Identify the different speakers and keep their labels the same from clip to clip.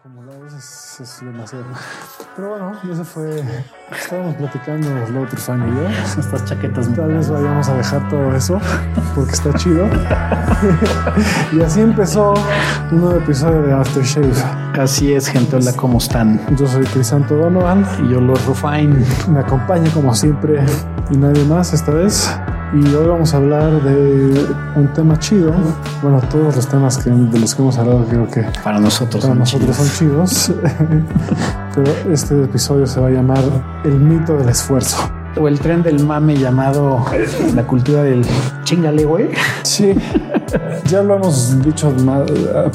Speaker 1: acumulados es, es demasiado. Pero bueno, eso fue. Estábamos platicando luego Trufano y yo.
Speaker 2: Estas chaquetas.
Speaker 1: Tal vez vayamos a dejar todo eso porque está chido. y así empezó un nuevo episodio de Aftershave.
Speaker 2: Así es, gente. Hola, ¿cómo están?
Speaker 1: Yo soy Crisanto Donovan.
Speaker 2: Y yo, Lord Rufine.
Speaker 1: Me acompaña como siempre y nadie más esta vez. Y hoy vamos a hablar de un tema chido. Bueno, todos los temas que, de los que hemos hablado creo que
Speaker 2: para nosotros,
Speaker 1: para
Speaker 2: son,
Speaker 1: nosotros
Speaker 2: chidos.
Speaker 1: son chidos. Pero este episodio se va a llamar El mito del esfuerzo.
Speaker 2: O el tren del mame llamado la cultura del chingale, güey.
Speaker 1: Sí, ya lo hemos dicho más,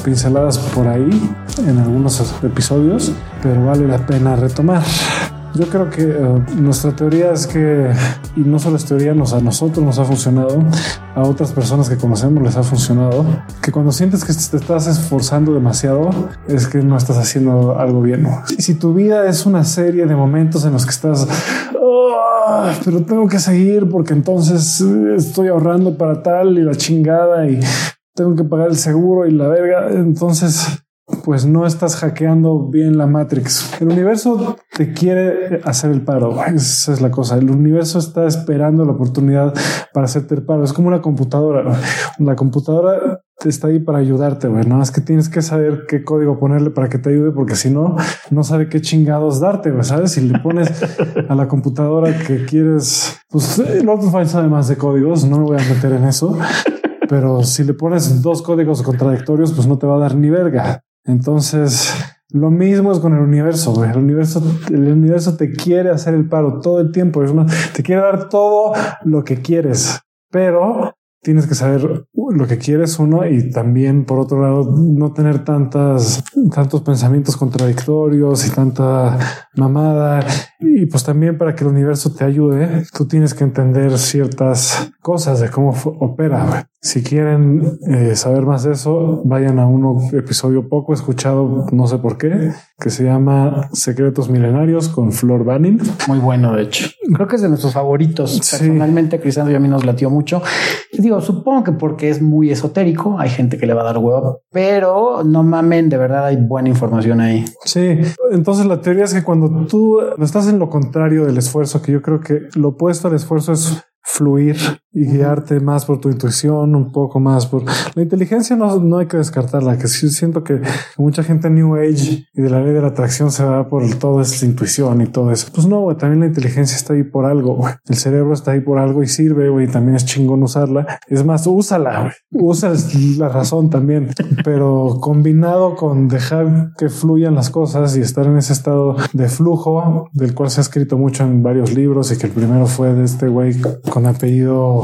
Speaker 1: pinceladas por ahí en algunos episodios, pero vale la pena retomar. Yo creo que uh, nuestra teoría es que, y no solo es teoría, nos, a nosotros nos ha funcionado, a otras personas que conocemos les ha funcionado, que cuando sientes que te estás esforzando demasiado, es que no estás haciendo algo bien. Si, tu vida es una serie de momentos en los que estás, oh, pero tengo que seguir porque entonces estoy ahorrando para tal y la chingada y tengo que pagar el seguro y la verga, entonces pues no estás hackeando bien la Matrix. El universo te quiere hacer el paro. Esa es la cosa. El universo está esperando la oportunidad para hacerte el paro. Es como una computadora. La computadora está ahí para ayudarte, güey. No es que tienes que saber qué código ponerle para que te ayude, porque si no, no sabe qué chingados darte, güey. Sabes? Si le pones a la computadora que quieres, pues otro file sabe más de códigos. No me voy a meter en eso. Pero si le pones dos códigos contradictorios, pues no te va a dar ni verga. Entonces, lo mismo es con el universo. El universo, el universo te quiere hacer el paro todo el tiempo. Es te quiere dar todo lo que quieres, pero tienes que saber lo que quieres uno y también por otro lado no tener tantas tantos pensamientos contradictorios y tanta mamada y pues también para que el universo te ayude tú tienes que entender ciertas cosas de cómo opera si quieren eh, saber más de eso vayan a un episodio poco escuchado no sé por qué que se llama Secretos Milenarios con Flor Banning.
Speaker 2: Muy bueno de hecho. Creo que es de nuestros favoritos. Personalmente sí. Cristiano y a mí nos latió mucho. Digo supongo que porque es muy esotérico, hay gente que le va a dar huevo, pero no mamen, de verdad hay buena información ahí.
Speaker 1: Sí, entonces la teoría es que cuando tú estás en lo contrario del esfuerzo, que yo creo que lo opuesto al esfuerzo es fluir y guiarte más por tu intuición, un poco más por la inteligencia. No, no hay que descartarla, que sí siento que mucha gente New Age y de la ley de la atracción se va por todo esa intuición y todo eso. Pues no, güey, también la inteligencia está ahí por algo. El cerebro está ahí por algo y sirve, güey. También es chingón usarla. Es más, úsala. Usa la razón también, pero combinado con dejar que fluyan las cosas y estar en ese estado de flujo del cual se ha escrito mucho en varios libros y que el primero fue de este güey con apellido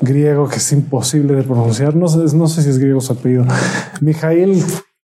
Speaker 1: griego que es imposible de pronunciar. No sé, no sé si es griego su apellido. Mijail,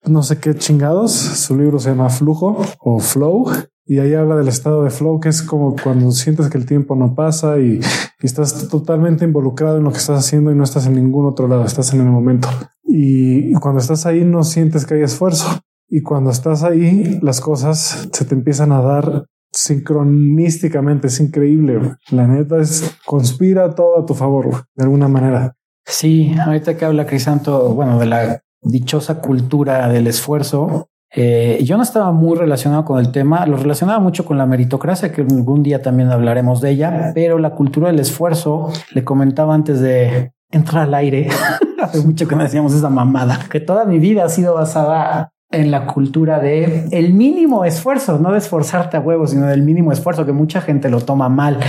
Speaker 1: no sé qué chingados. Su libro se llama Flujo o Flow. Y ahí habla del estado de flow, que es como cuando sientes que el tiempo no pasa y, y, estás totalmente involucrado en lo que estás haciendo y no estás en ningún otro lado, estás en el momento. Y cuando estás ahí no sientes que hay esfuerzo. Y cuando estás ahí, las cosas se te empiezan a dar sincronísticamente. Es increíble. La neta es conspira todo a tu favor de alguna manera.
Speaker 2: Sí, ahorita que habla Crisanto, bueno, de la dichosa cultura del esfuerzo. Eh, yo no estaba muy relacionado con el tema, lo relacionaba mucho con la meritocracia, que algún día también hablaremos de ella, pero la cultura del esfuerzo, le comentaba antes de entrar al aire, hace mucho que no decíamos esa mamada, que toda mi vida ha sido basada en la cultura de el mínimo esfuerzo, no de esforzarte a huevos, sino del mínimo esfuerzo, que mucha gente lo toma mal.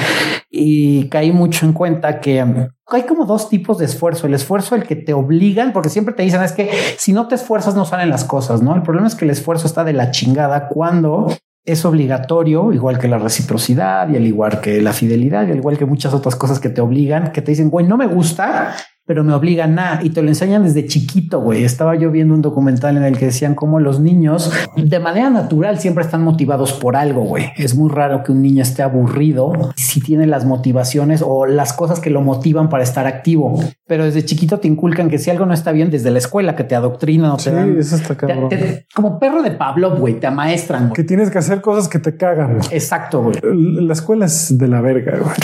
Speaker 2: Y caí mucho en cuenta que hay como dos tipos de esfuerzo. El esfuerzo, el que te obligan, porque siempre te dicen es que si no te esfuerzas no salen las cosas, ¿no? El problema es que el esfuerzo está de la chingada cuando es obligatorio, igual que la reciprocidad y al igual que la fidelidad y al igual que muchas otras cosas que te obligan, que te dicen, güey, no me gusta, pero me obligan a, y te lo enseñan desde chiquito, güey. Estaba yo viendo un documental en el que decían cómo los niños de manera natural siempre están motivados por algo, güey. Es muy raro que un niño esté aburrido si tiene las motivaciones o las cosas que lo motivan para estar activo. Pero desde chiquito te inculcan que si algo no está bien desde la escuela, que te adoctrinan o te dan...
Speaker 1: eso está cabrón.
Speaker 2: Te, te, como perro de Pablo, güey, te amaestran.
Speaker 1: Que tienes que hacer cosas que te cagan.
Speaker 2: Exacto, güey.
Speaker 1: La escuela es de la verga, güey.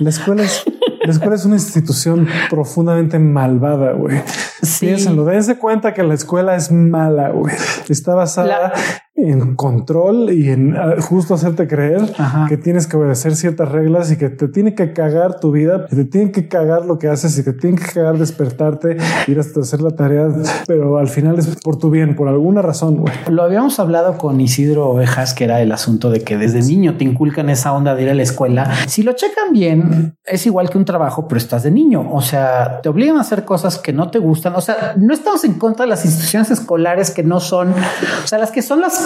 Speaker 1: La escuela es La escuela es una institución profundamente malvada, güey. Sí. Piénsenlo, dense cuenta que la escuela es mala, güey. Está basada en control y en ah, justo hacerte creer que tienes que obedecer ciertas reglas y que te tiene que cagar tu vida, que te tiene que cagar lo que haces y que te tiene que cagar despertarte, ir hasta hacer la tarea, pero al final es por tu bien, por alguna razón. Güey.
Speaker 2: Lo habíamos hablado con Isidro Ovejas, que era el asunto de que desde niño te inculcan esa onda de ir a la escuela. Si lo checan bien, es igual que un trabajo, pero estás de niño. O sea, te obligan a hacer cosas que no te gustan. O sea, no estamos en contra de las instituciones escolares que no son, o sea, las que son las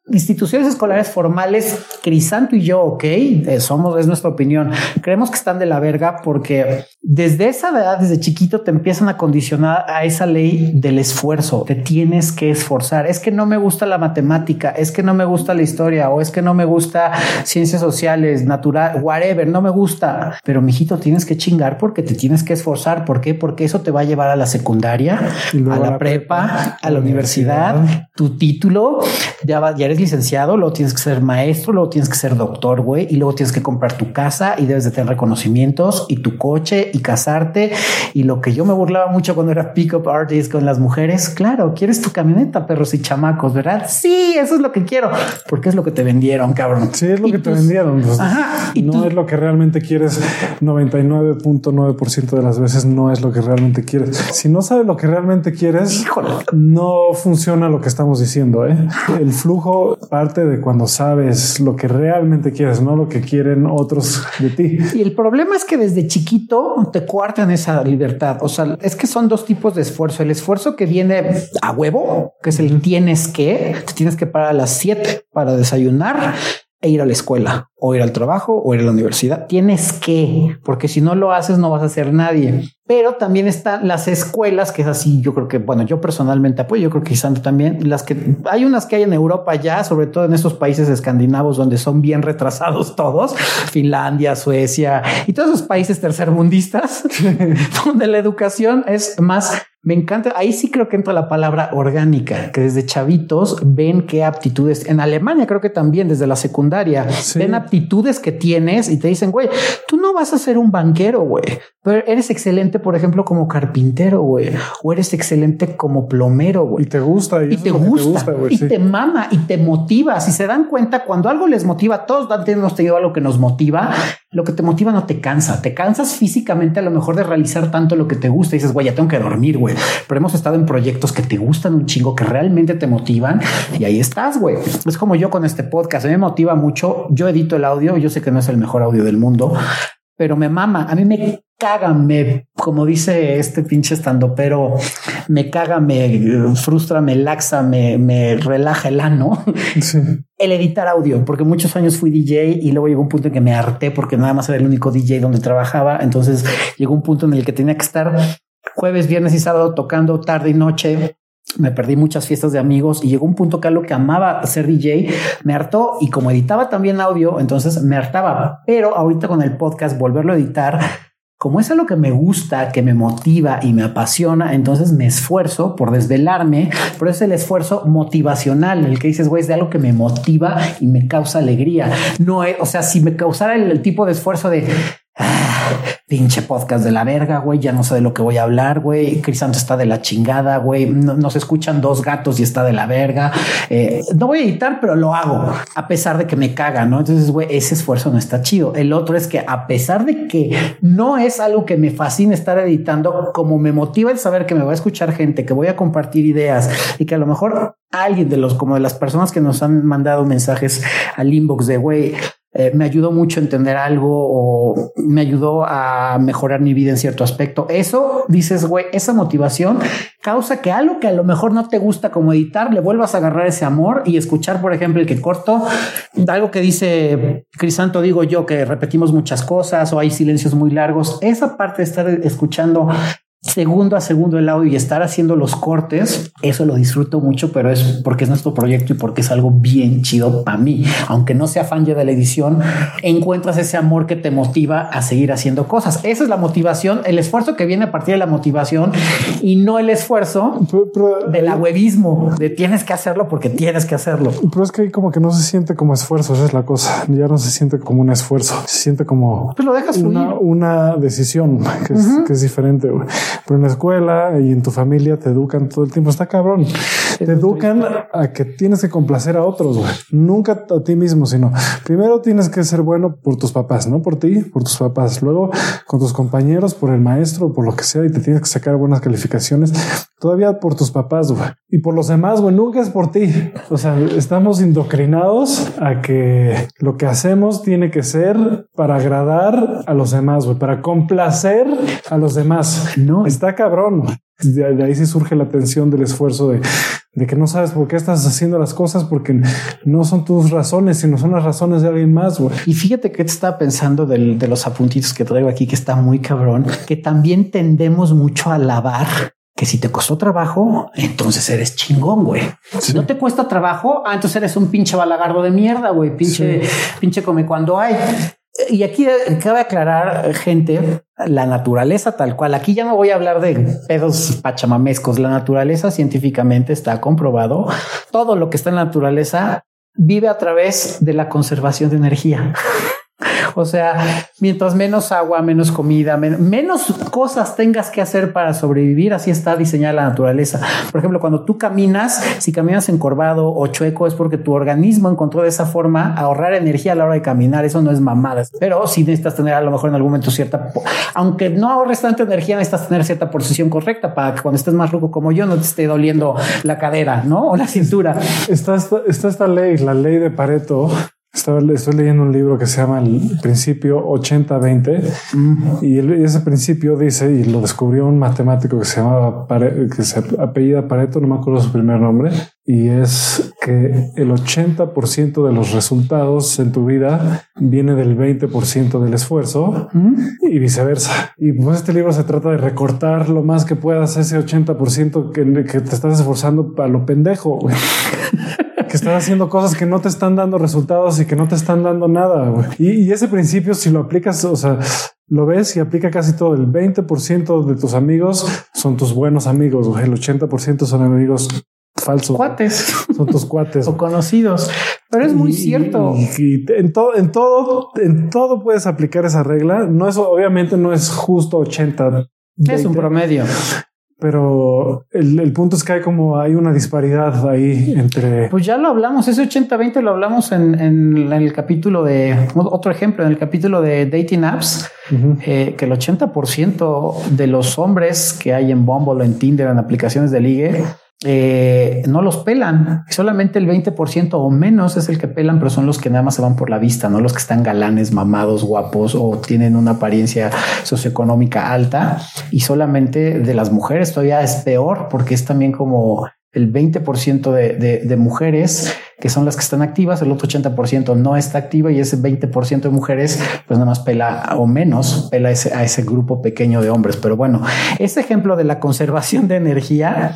Speaker 2: instituciones escolares formales, Crisanto y yo, ok, eh, somos, es nuestra opinión. Creemos que están de la verga porque desde esa edad, desde chiquito, te empiezan a condicionar a esa ley del esfuerzo. Te tienes que esforzar. Es que no me gusta la matemática, es que no me gusta la historia o es que no me gusta ciencias sociales, natural, whatever, no me gusta. Pero mijito, tienes que chingar porque te tienes que esforzar. ¿Por qué? Porque eso te va a llevar a la secundaria, a la, prepa, a la universidad, tu título, ya va ya eres licenciado, luego tienes que ser maestro, luego tienes que ser doctor, güey, y luego tienes que comprar tu casa y debes de tener reconocimientos y tu coche y casarte. Y lo que yo me burlaba mucho cuando era pick-up artist con las mujeres, claro, quieres tu camioneta, perros y chamacos, ¿verdad? Sí, eso es lo que quiero, porque es lo que te vendieron, cabrón.
Speaker 1: Sí, es lo que te vendieron. Pues, Ajá, y no es lo que realmente quieres. 99.9% de las veces no es lo que realmente quieres. Si no sabes lo que realmente quieres, no funciona lo que estamos diciendo. ¿eh? El flujo parte de cuando sabes lo que realmente quieres, no lo que quieren otros de ti.
Speaker 2: Y el problema es que desde chiquito te cuartan esa libertad. O sea, es que son dos tipos de esfuerzo. El esfuerzo que viene a huevo, que es el tienes que, te tienes que parar a las 7 para desayunar e ir a la escuela o ir al trabajo o ir a la universidad. Tienes que, porque si no lo haces no vas a ser nadie. Pero también están las escuelas, que es así, yo creo que, bueno, yo personalmente apoyo, yo creo que Santo también, las que hay unas que hay en Europa ya, sobre todo en estos países escandinavos donde son bien retrasados todos, Finlandia, Suecia y todos esos países tercermundistas, donde la educación es más me encanta. Ahí sí creo que entra la palabra orgánica, que desde chavitos ven qué aptitudes. En Alemania creo que también desde la secundaria ven aptitudes que tienes y te dicen, güey, tú no vas a ser un banquero, güey, pero eres excelente, por ejemplo, como carpintero, güey, o eres excelente como plomero, güey.
Speaker 1: Y te gusta,
Speaker 2: y, te, gusta, y te mama y te motiva. Si se dan cuenta, cuando algo les motiva, todos hemos tenido algo que nos motiva. Lo que te motiva no te cansa, te cansas físicamente a lo mejor de realizar tanto lo que te gusta y dices, güey, ya tengo que dormir, güey. Pero hemos estado en proyectos que te gustan un chingo, que realmente te motivan y ahí estás, güey. Es como yo con este podcast, a mí me motiva mucho. Yo edito el audio, yo sé que no es el mejor audio del mundo, pero me mama. A mí me caga, me, como dice este pinche estando, pero me caga, me frustra, me laxa, me, me relaja el ano. El editar audio, porque muchos años fui DJ y luego llegó un punto en que me harté porque nada más era el único DJ donde trabajaba. Entonces llegó un punto en el que tenía que estar jueves, viernes y sábado tocando tarde y noche me perdí muchas fiestas de amigos y llegó un punto que a lo que amaba ser DJ me hartó y como editaba también audio, entonces me hartaba. Pero ahorita con el podcast, volverlo a editar, como es algo que me gusta, que me motiva y me apasiona, entonces me esfuerzo por desvelarme, pero es el esfuerzo motivacional, el que dices, güey, es de algo que me motiva y me causa alegría. No es, o sea, si me causara el tipo de esfuerzo de Pinche podcast de la verga, güey. Ya no sé de lo que voy a hablar, güey. Crisanto está de la chingada, güey. nos escuchan dos gatos y está de la verga. Eh, no voy a editar, pero lo hago a pesar de que me caga, no? Entonces, güey, ese esfuerzo no está chido. El otro es que a pesar de que no es algo que me fascina estar editando, como me motiva el saber que me va a escuchar gente, que voy a compartir ideas y que a lo mejor alguien de los, como de las personas que nos han mandado mensajes al inbox de güey, eh, me ayudó mucho a entender algo o me ayudó a mejorar mi vida en cierto aspecto. Eso dices, güey, esa motivación causa que algo que a lo mejor no te gusta como editar, le vuelvas a agarrar ese amor y escuchar, por ejemplo, el que corto, algo que dice Crisanto, digo yo, que repetimos muchas cosas o hay silencios muy largos. Esa parte de estar escuchando segundo a segundo el audio y estar haciendo los cortes, eso lo disfruto mucho, pero es porque es nuestro proyecto y porque es algo bien chido para mí. Aunque no sea fan ya de la edición, encuentras ese amor que te motiva a seguir haciendo cosas. Esa es la motivación, el esfuerzo que viene a partir de la motivación y no el esfuerzo del huevismo de tienes que hacerlo porque tienes que hacerlo.
Speaker 1: Pero es que ahí como que no se siente como esfuerzo, esa es la cosa. Ya no se siente como un esfuerzo, se siente como
Speaker 2: pues lo dejas
Speaker 1: una, una, decisión que es, que es diferente. Pero en la escuela y en tu familia te educan todo el tiempo. Está cabrón. Te educan a que tienes que complacer a otros, güey. Nunca a ti mismo, sino primero tienes que ser bueno por tus papás, no por ti, por tus papás. Luego con tus compañeros, por el maestro, por lo que sea, y te tienes que sacar buenas calificaciones. Todavía por tus papás, güey. Y por los demás, güey. Nunca es por ti. O sea, estamos indoctrinados a que lo que hacemos tiene que ser para agradar a los demás, güey. Para complacer a los demás. No. Está cabrón. De, ahí sí surge la tensión del esfuerzo de, de, que no sabes por qué estás haciendo las cosas porque no son tus razones, sino son las razones de alguien más. Güey.
Speaker 2: Y fíjate que te estaba pensando del, de los apuntitos que traigo aquí, que está muy cabrón, que también tendemos mucho a alabar que si te costó trabajo, entonces eres chingón, güey. Si no te cuesta trabajo, ah, entonces eres un pinche balagardo de mierda, güey. Pinche, pinche come cuando hay. Y aquí cabe aclarar, gente, la naturaleza tal cual. Aquí ya no voy a hablar de pedos pachamamescos. La naturaleza científicamente está comprobado. Todo lo que está en la naturaleza vive a través de la conservación de energía. O sea, mientras menos agua, menos comida, menos cosas tengas que hacer para sobrevivir, así está diseñada la naturaleza. Por ejemplo, cuando tú caminas, si caminas encorvado o chueco, es porque tu organismo encontró de esa forma ahorrar energía a la hora de caminar. Eso no es mamadas, pero si necesitas tener a lo mejor en algún momento cierta, aunque no ahorres tanta energía, necesitas tener cierta posición correcta para que cuando estés más ruco como yo no te esté doliendo la cadera, ¿no? O la cintura.
Speaker 1: Está, está esta ley, la ley de Pareto, estaba, estoy leyendo un libro que se llama El Principio 80-20 y ese principio dice, y lo descubrió un matemático que se llamaba, que se apellida Pareto, no me acuerdo su primer nombre, y es que el 80% de los resultados en tu vida viene del 20% del esfuerzo y viceversa. Y pues este libro se trata de recortar lo más que puedas ese 80% que, que te estás esforzando para lo pendejo. Que estás haciendo cosas que no te están dando resultados y que no te están dando nada. Y, y, ese principio, si lo aplicas, o sea, lo ves y aplica casi todo. El 20% de tus amigos son tus buenos amigos. El 80% son amigos falsos.
Speaker 2: Cuates.
Speaker 1: Son tus cuates.
Speaker 2: o conocidos. Pero es muy cierto.
Speaker 1: Y, en todo, en todo, en todo puedes aplicar esa regla. No es, obviamente no es justo 80.
Speaker 2: Es un promedio
Speaker 1: pero el, punto es que hay como hay una disparidad ahí entre.
Speaker 2: Pues ya lo hablamos, ese 80-20 lo hablamos en, en, el capítulo de otro ejemplo, en el capítulo de dating apps, eh, que el 80% de los hombres que hay en Bumble, en Tinder, en aplicaciones de ligue, eh, no los pelan. Solamente el 20% o menos es el que pelan, pero son los que nada más se van por la vista, no los que están galanes, mamados, guapos o tienen una apariencia socioeconómica alta. Y solamente de las mujeres todavía es peor porque es también como el 20% de, de, mujeres que son las que están activas, el otro 80% no está activa y ese 20% de mujeres pues nada más pela o menos pela ese, a ese grupo pequeño de hombres. Pero bueno, ese ejemplo de la conservación de energía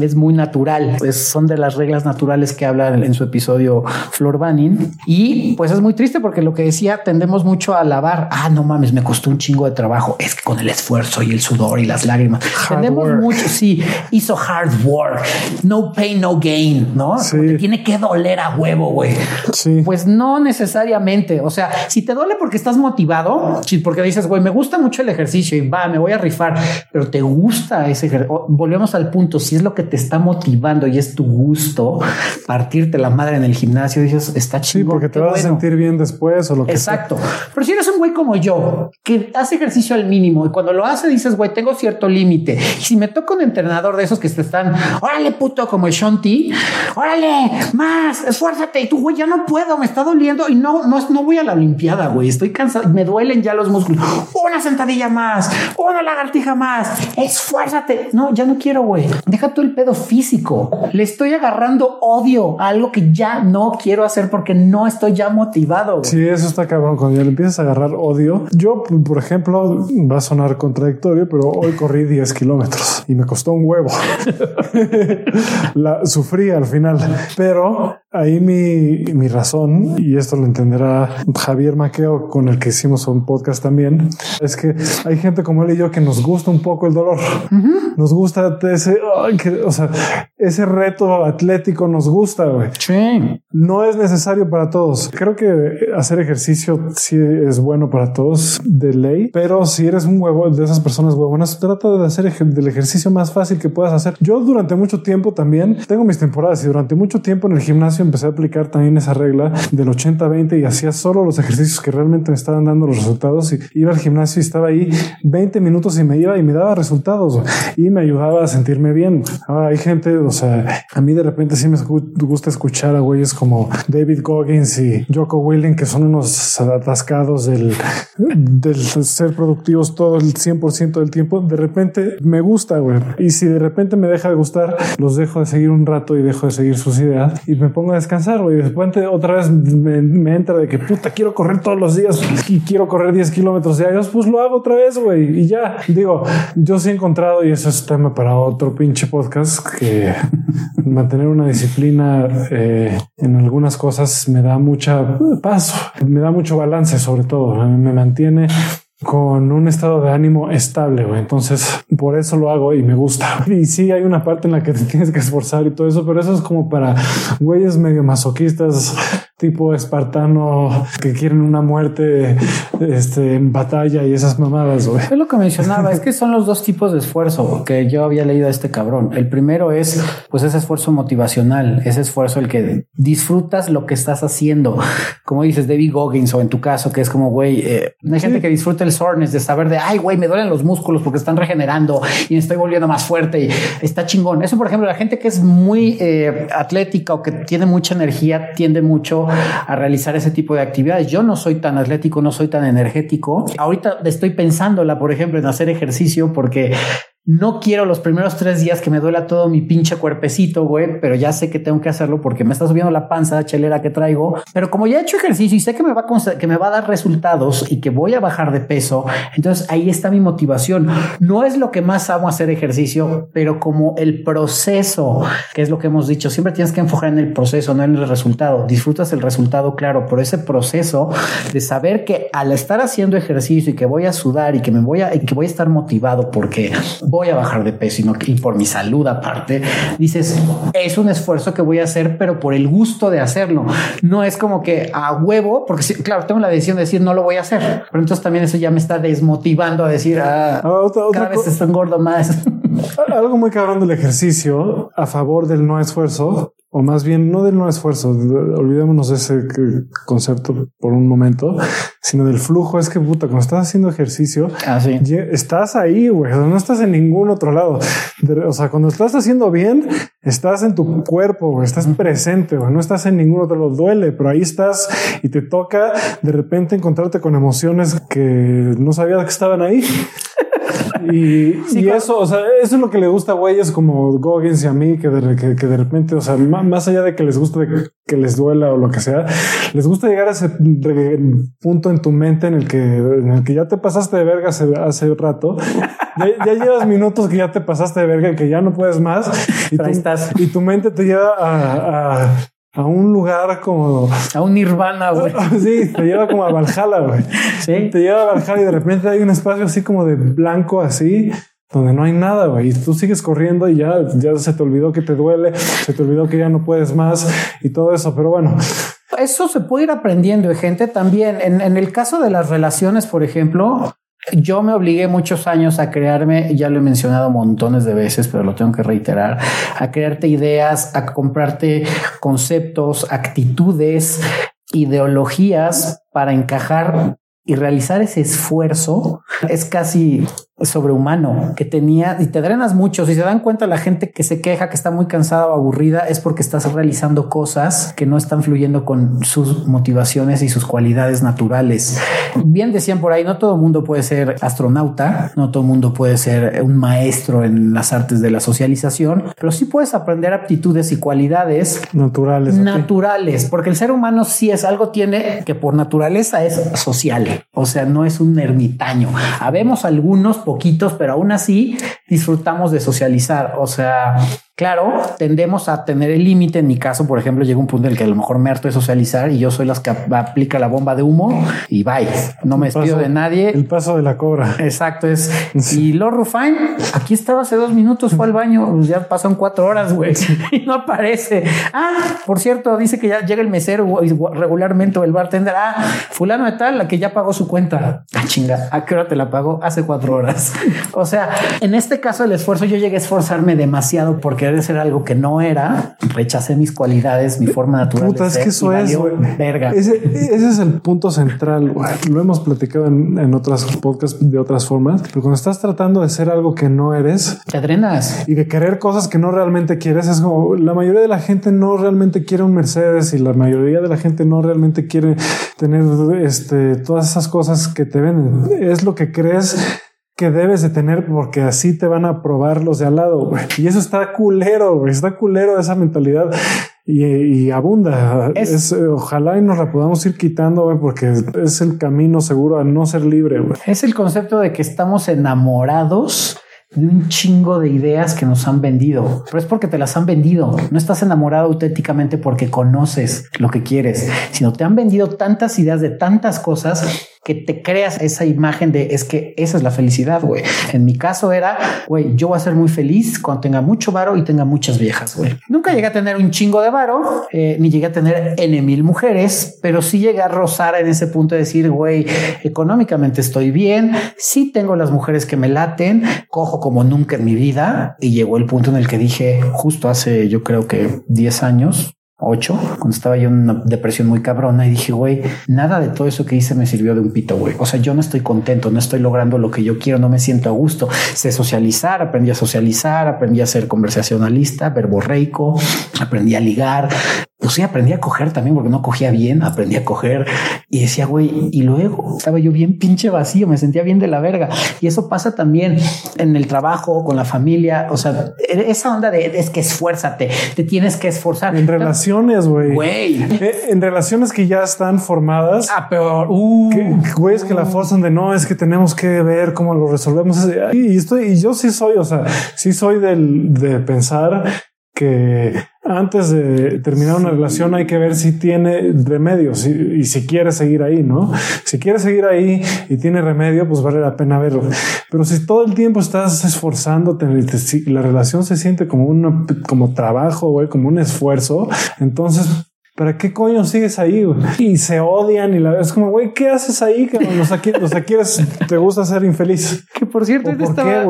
Speaker 2: es muy natural. son de las reglas naturales que habla en su episodio Flor Banning. Y pues es muy triste porque lo que decía, tendemos mucho a alabar. Ah, no mames, me costó un chingo de trabajo. Es que con el esfuerzo y el sudor y las lágrimas. tendemos mucho. Sí, hizo hard work. No pain, no gain, no? tiene que doler a huevo, güey. Sí. Pues no necesariamente. O sea, si te duele porque estás motivado, porque dices, güey, me gusta mucho el ejercicio y va, me voy a rifar, pero te gusta ese ejercicio. Volvemos al punto. Si es lo que te está motivando y es tu gusto partirte la madre en el gimnasio, dices, está chido.
Speaker 1: Sí, porque te vas a sentir bien después o lo que
Speaker 2: Exacto. Pero si eres un güey como yo, que hace ejercicio al mínimo y cuando lo hace dices, güey, tengo cierto límite. Y si me toca un entrenador de esos que te están, órale, puto, como el Shanti, órale, más, esfuérzate. Y tú, güey, ya no puedo, me está doliendo y no, no, no voy a la Olimpiada, güey. Estoy cansado, me duelen ya los músculos. Una sentadilla más, una lagartija más, esfuérzate. No, ya no quiero, güey. Deja tú el el pedo físico. Le estoy agarrando odio a algo que ya no quiero hacer porque no estoy ya motivado.
Speaker 1: Sí, eso está cabrón. Cuando ya le empiezas a agarrar odio. Yo, por ejemplo, va a sonar contradictorio, pero hoy corrí 10 kilómetros y me costó un huevo. La sufrí al final, pero ahí mi, mi razón, y esto lo entenderá Javier Maqueo, con el que hicimos un podcast también, es que hay gente como él y yo que nos gusta un poco el dolor. Nos gusta ese, o sea, ese reto atlético nos gusta. güey.
Speaker 2: Sí.
Speaker 1: No es necesario para todos. Creo que hacer ejercicio sí es bueno para todos de ley, pero si eres un huevo de esas personas huevonas, trata de hacer el ejercicio más fácil que puedas hacer. Yo durante mucho tiempo también tengo mis temporadas y durante mucho tiempo en el gimnasio empecé a aplicar también esa regla del 80-20 y hacía solo los ejercicios que realmente me estaban dando los resultados y iba al gimnasio y estaba ahí 20 minutos y me iba y me daba resultados y me ayudaba a sentirme bien. Ahora hay gente, o sea, a mí de repente sí me gusta escuchar a güeyes como David Goggins y Joko Willing, que son unos atascados del, del ser productivos todo el 100% del tiempo. De repente me gusta, güey. Y si de repente me deja de gustar, los dejo de seguir un rato y dejo de seguir sus ideas y me pongo a descansar, güey. De repente otra vez me, me, entra de que puta, quiero correr todos los días y quiero correr 10 kilómetros diarios, pues lo hago otra vez, güey. Y ya digo, yo sí he encontrado, y eso es tema para otro pinche podcast, que mantener una disciplina eh, en algunas cosas me da mucha paso, me da mucho balance, sobre todo. Me mantiene con un estado de ánimo estable, güey. Entonces, por eso lo hago y me gusta. Y sí, hay una parte en la que te tienes que esforzar y todo eso, pero eso es como para güeyes medio masoquistas tipo espartano que quieren una muerte este, en batalla y esas mamadas. Güey.
Speaker 2: Es lo que mencionaba, es que son los dos tipos de esfuerzo que yo había leído a este cabrón. El primero es pues ese esfuerzo motivacional, ese esfuerzo el que disfrutas lo que estás haciendo. Como dices, David Goggins o en tu caso, que es como, güey, eh, hay gente que disfruta el soreness de saber de, ay, güey, me duelen los músculos porque están regenerando y me estoy volviendo más fuerte y está chingón. Eso, por ejemplo, la gente que es muy eh, atlética o que tiene mucha energía tiende mucho a realizar ese tipo de actividades. Yo no soy tan atlético, no soy tan energético. Ahorita estoy pensándola, por ejemplo, en hacer ejercicio porque no quiero los primeros tres días que me duela todo mi pinche cuerpecito, güey, pero ya sé que tengo que hacerlo porque me está subiendo la panza chelera que traigo. Pero como ya he hecho ejercicio y sé que me va a, que me va a dar resultados y que voy a bajar de peso, entonces ahí está mi motivación. No es lo que más amo hacer ejercicio, pero como el proceso, que es lo que hemos dicho, siempre tienes que enfocar en el proceso, no en el resultado. Disfrutas el resultado, claro, pero ese proceso de saber que al estar haciendo ejercicio y que voy a sudar y que me voy a, y que voy a estar motivado porque voy a bajar de peso sino que, y por mi salud aparte, dices, es un esfuerzo que voy a hacer, pero por el gusto de hacerlo. No es como que a huevo, porque sí, claro, tengo la decisión de decir no lo voy a hacer, pero entonces también eso ya me está desmotivando a decir, ah, ah otra, cada vez está engordo más.
Speaker 1: Algo muy cabrón del ejercicio a favor del no esfuerzo o más bien no del no esfuerzo, olvidémonos de ese concepto por un momento, sino del flujo. Es que puta, cuando estás haciendo ejercicio,
Speaker 2: ah,
Speaker 1: estás ahí, güey, no estás en ningún otro lado. O sea, cuando estás haciendo bien, estás en tu cuerpo, estás presente, no estás en ningún otro lado. Duele, pero ahí estás y te toca de repente encontrarte con emociones que no sabías que estaban ahí. Y, eso, o sea, eso es lo que le gusta a güeyes como Goggins y a mí, que de, que, de repente, o sea, más allá de que les guste que les duela o lo que sea, les gusta llegar a ese punto en tu mente en el que, en el que ya te pasaste de verga hace, hace rato. Ya, llevas minutos que ya te pasaste de verga y que ya no puedes más y, tu,
Speaker 2: estás.
Speaker 1: y tu mente te lleva a, a un lugar como
Speaker 2: a un nirvana, güey.
Speaker 1: Sí, te lleva como a Valhalla, güey. Sí. Te lleva a Valhalla y de repente hay un espacio así como de blanco, así, donde no hay nada, güey. Y tú sigues corriendo y ya, ya se te olvidó que te duele, se te olvidó que ya no puedes más y todo eso. Pero bueno,
Speaker 2: eso se puede ir aprendiendo, gente. También en, en el caso de las relaciones, por ejemplo, yo me obligué muchos años a crearme, ya lo he mencionado montones de veces, pero lo tengo que reiterar, a crearte ideas, a comprarte conceptos, actitudes, ideologías para encajar y realizar ese esfuerzo es casi sobrehumano que tenía y te drenas mucho. Si se dan cuenta la gente que se queja, que está muy cansada o aburrida, es porque estás realizando cosas que no están fluyendo con sus motivaciones y sus cualidades naturales. Bien decían por ahí, no todo el mundo puede ser astronauta, no todo el mundo puede ser un maestro en las artes de la socialización, pero sí puedes aprender aptitudes y cualidades
Speaker 1: naturales.
Speaker 2: Naturales, porque el ser humano sí es algo tiene que por naturaleza es social, o sea, no es un ermitaño. Habemos algunos poquitos, pero aún así disfrutamos de socializar. O sea, Claro, tendemos a tener el límite. En mi caso, por ejemplo, llega un punto en el que a lo mejor me harto de socializar y yo soy las que aplica la bomba de humo y bye. No me despido de nadie.
Speaker 1: El paso de la cobra.
Speaker 2: Exacto. Es y Lord Rufine aquí estaba hace dos minutos, fue al baño. Pues ya pasan cuatro horas, güey, y no aparece. Ah, por cierto, dice que ya llega el mesero regularmente o el bartender. Ah, fulano de tal, la que ya pagó su cuenta. Ah, chinga, ¿a qué hora te la pagó? Hace cuatro horas. O sea, en este caso, el esfuerzo, yo llegué a esforzarme demasiado porque de ser algo que no era, rechacé mis cualidades, mi forma natural.
Speaker 1: Puta, es que eso es
Speaker 2: verga.
Speaker 1: Ese, es el punto central. Lo hemos platicado en, en otras podcasts de otras formas, pero cuando estás tratando de ser algo que no eres,
Speaker 2: te drenas
Speaker 1: y de querer cosas que no realmente quieres. Es como la mayoría de la gente no realmente quiere un Mercedes y la mayoría de la gente no realmente quiere tener este, todas esas cosas que te venden. Es lo que crees que debes de tener porque así te van a probar los de al lado. Y eso está culero, está culero esa mentalidad y, abunda. Es, ojalá y nos la podamos ir quitando porque es el camino seguro a no ser libre.
Speaker 2: Es el concepto de que estamos enamorados de un chingo de ideas que nos han vendido, pero es porque te las han vendido. No estás enamorado auténticamente porque conoces lo que quieres, sino te han vendido tantas ideas de tantas cosas que te creas esa imagen de es que esa es la felicidad, güey. En mi caso era, güey, yo voy a ser muy feliz cuando tenga mucho varo y tenga muchas viejas, güey. Nunca llegué a tener un chingo de varo, eh, ni llegué a tener N mil mujeres, pero sí llegué a rozar en ese punto de decir, güey, económicamente estoy bien, sí tengo las mujeres que me laten, cojo como nunca en mi vida y llegó el punto en el que dije, justo hace yo creo que 10 años, ocho, cuando estaba yo en una depresión muy cabrona y dije, güey, nada de todo eso que hice me sirvió de un pito, güey. O sea, yo no estoy contento, no estoy logrando lo que yo quiero, no me siento a gusto. Sé socializar, aprendí a socializar, aprendí a ser conversacionalista, verborreico, aprendí a ligar, pues sí, aprendí a coger también porque no cogía bien, aprendí a coger y decía, güey, y luego estaba yo bien pinche vacío, me sentía bien de la verga. Y eso pasa también en el trabajo, con la familia. O sea, esa onda de es que esfuérzate, te tienes que esforzar.
Speaker 1: En relaciones, güey.
Speaker 2: Güey.
Speaker 1: Eh, en relaciones que ya están formadas.
Speaker 2: Ah, peor. Uh,
Speaker 1: güey, es que la forzan de no, es que tenemos que ver cómo lo resolvemos. Y estoy, y yo sí soy, o sea, sí soy del, de pensar que antes de terminar una relación hay que ver si tiene remedio y, y, si quiere seguir ahí, ¿no? Si quiere seguir ahí y tiene remedio, pues vale la pena verlo. Pero si todo el tiempo estás esforzándote, la relación se siente como un como trabajo, güey, como un esfuerzo, entonces ¿Para qué coño sigues ahí? Güey? Y se odian y la es como, güey, ¿qué haces ahí? Que los aquí, los quieres, te gusta ser infeliz.
Speaker 2: Que por cierto, te estaba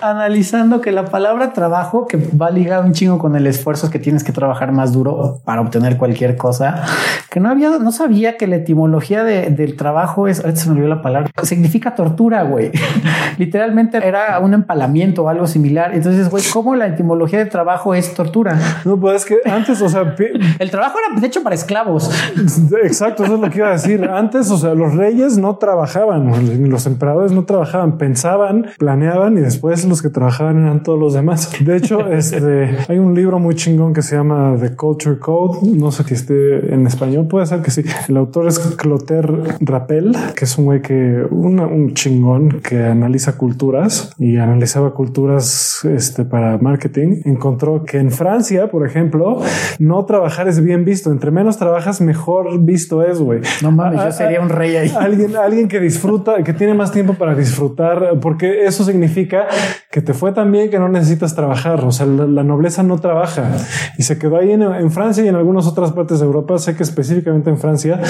Speaker 2: analizando que la palabra trabajo, que va ligado un chingo con el esfuerzo es que tienes que trabajar más duro para obtener cualquier cosa, que no había, no sabía que la etimología de, del trabajo es, ahorita se me olvidó la palabra, significa tortura, güey. Literalmente era un empalamiento o algo similar. Entonces, güey, ¿cómo la etimología de trabajo es tortura?
Speaker 1: No, pues es que antes, o sea,
Speaker 2: el trabajo era hecho para esclavos.
Speaker 1: Exacto, eso es lo que iba a decir. Antes, o sea, los reyes no trabajaban, los emperadores no trabajaban, pensaban, planeaban y después los que trabajaban eran todos los demás. De hecho, este, hay un libro muy chingón que se llama The Culture Code. No sé si esté en español, puede ser que sí. El autor es Clotaire Rappel, que es un güey que un chingón que analiza culturas y analizaba culturas este, para marketing. Encontró que en Francia, por ejemplo, no trabajar es bien visto entre menos trabajas, mejor visto es, güey.
Speaker 2: No mames, yo sería un rey ahí.
Speaker 1: Alguien, alguien que disfruta, que tiene más tiempo para disfrutar, porque eso significa que te fue tan bien que no necesitas trabajar. O sea, la, nobleza no trabaja y se quedó ahí en, Francia y en algunas otras partes de Europa. Sé que específicamente en Francia,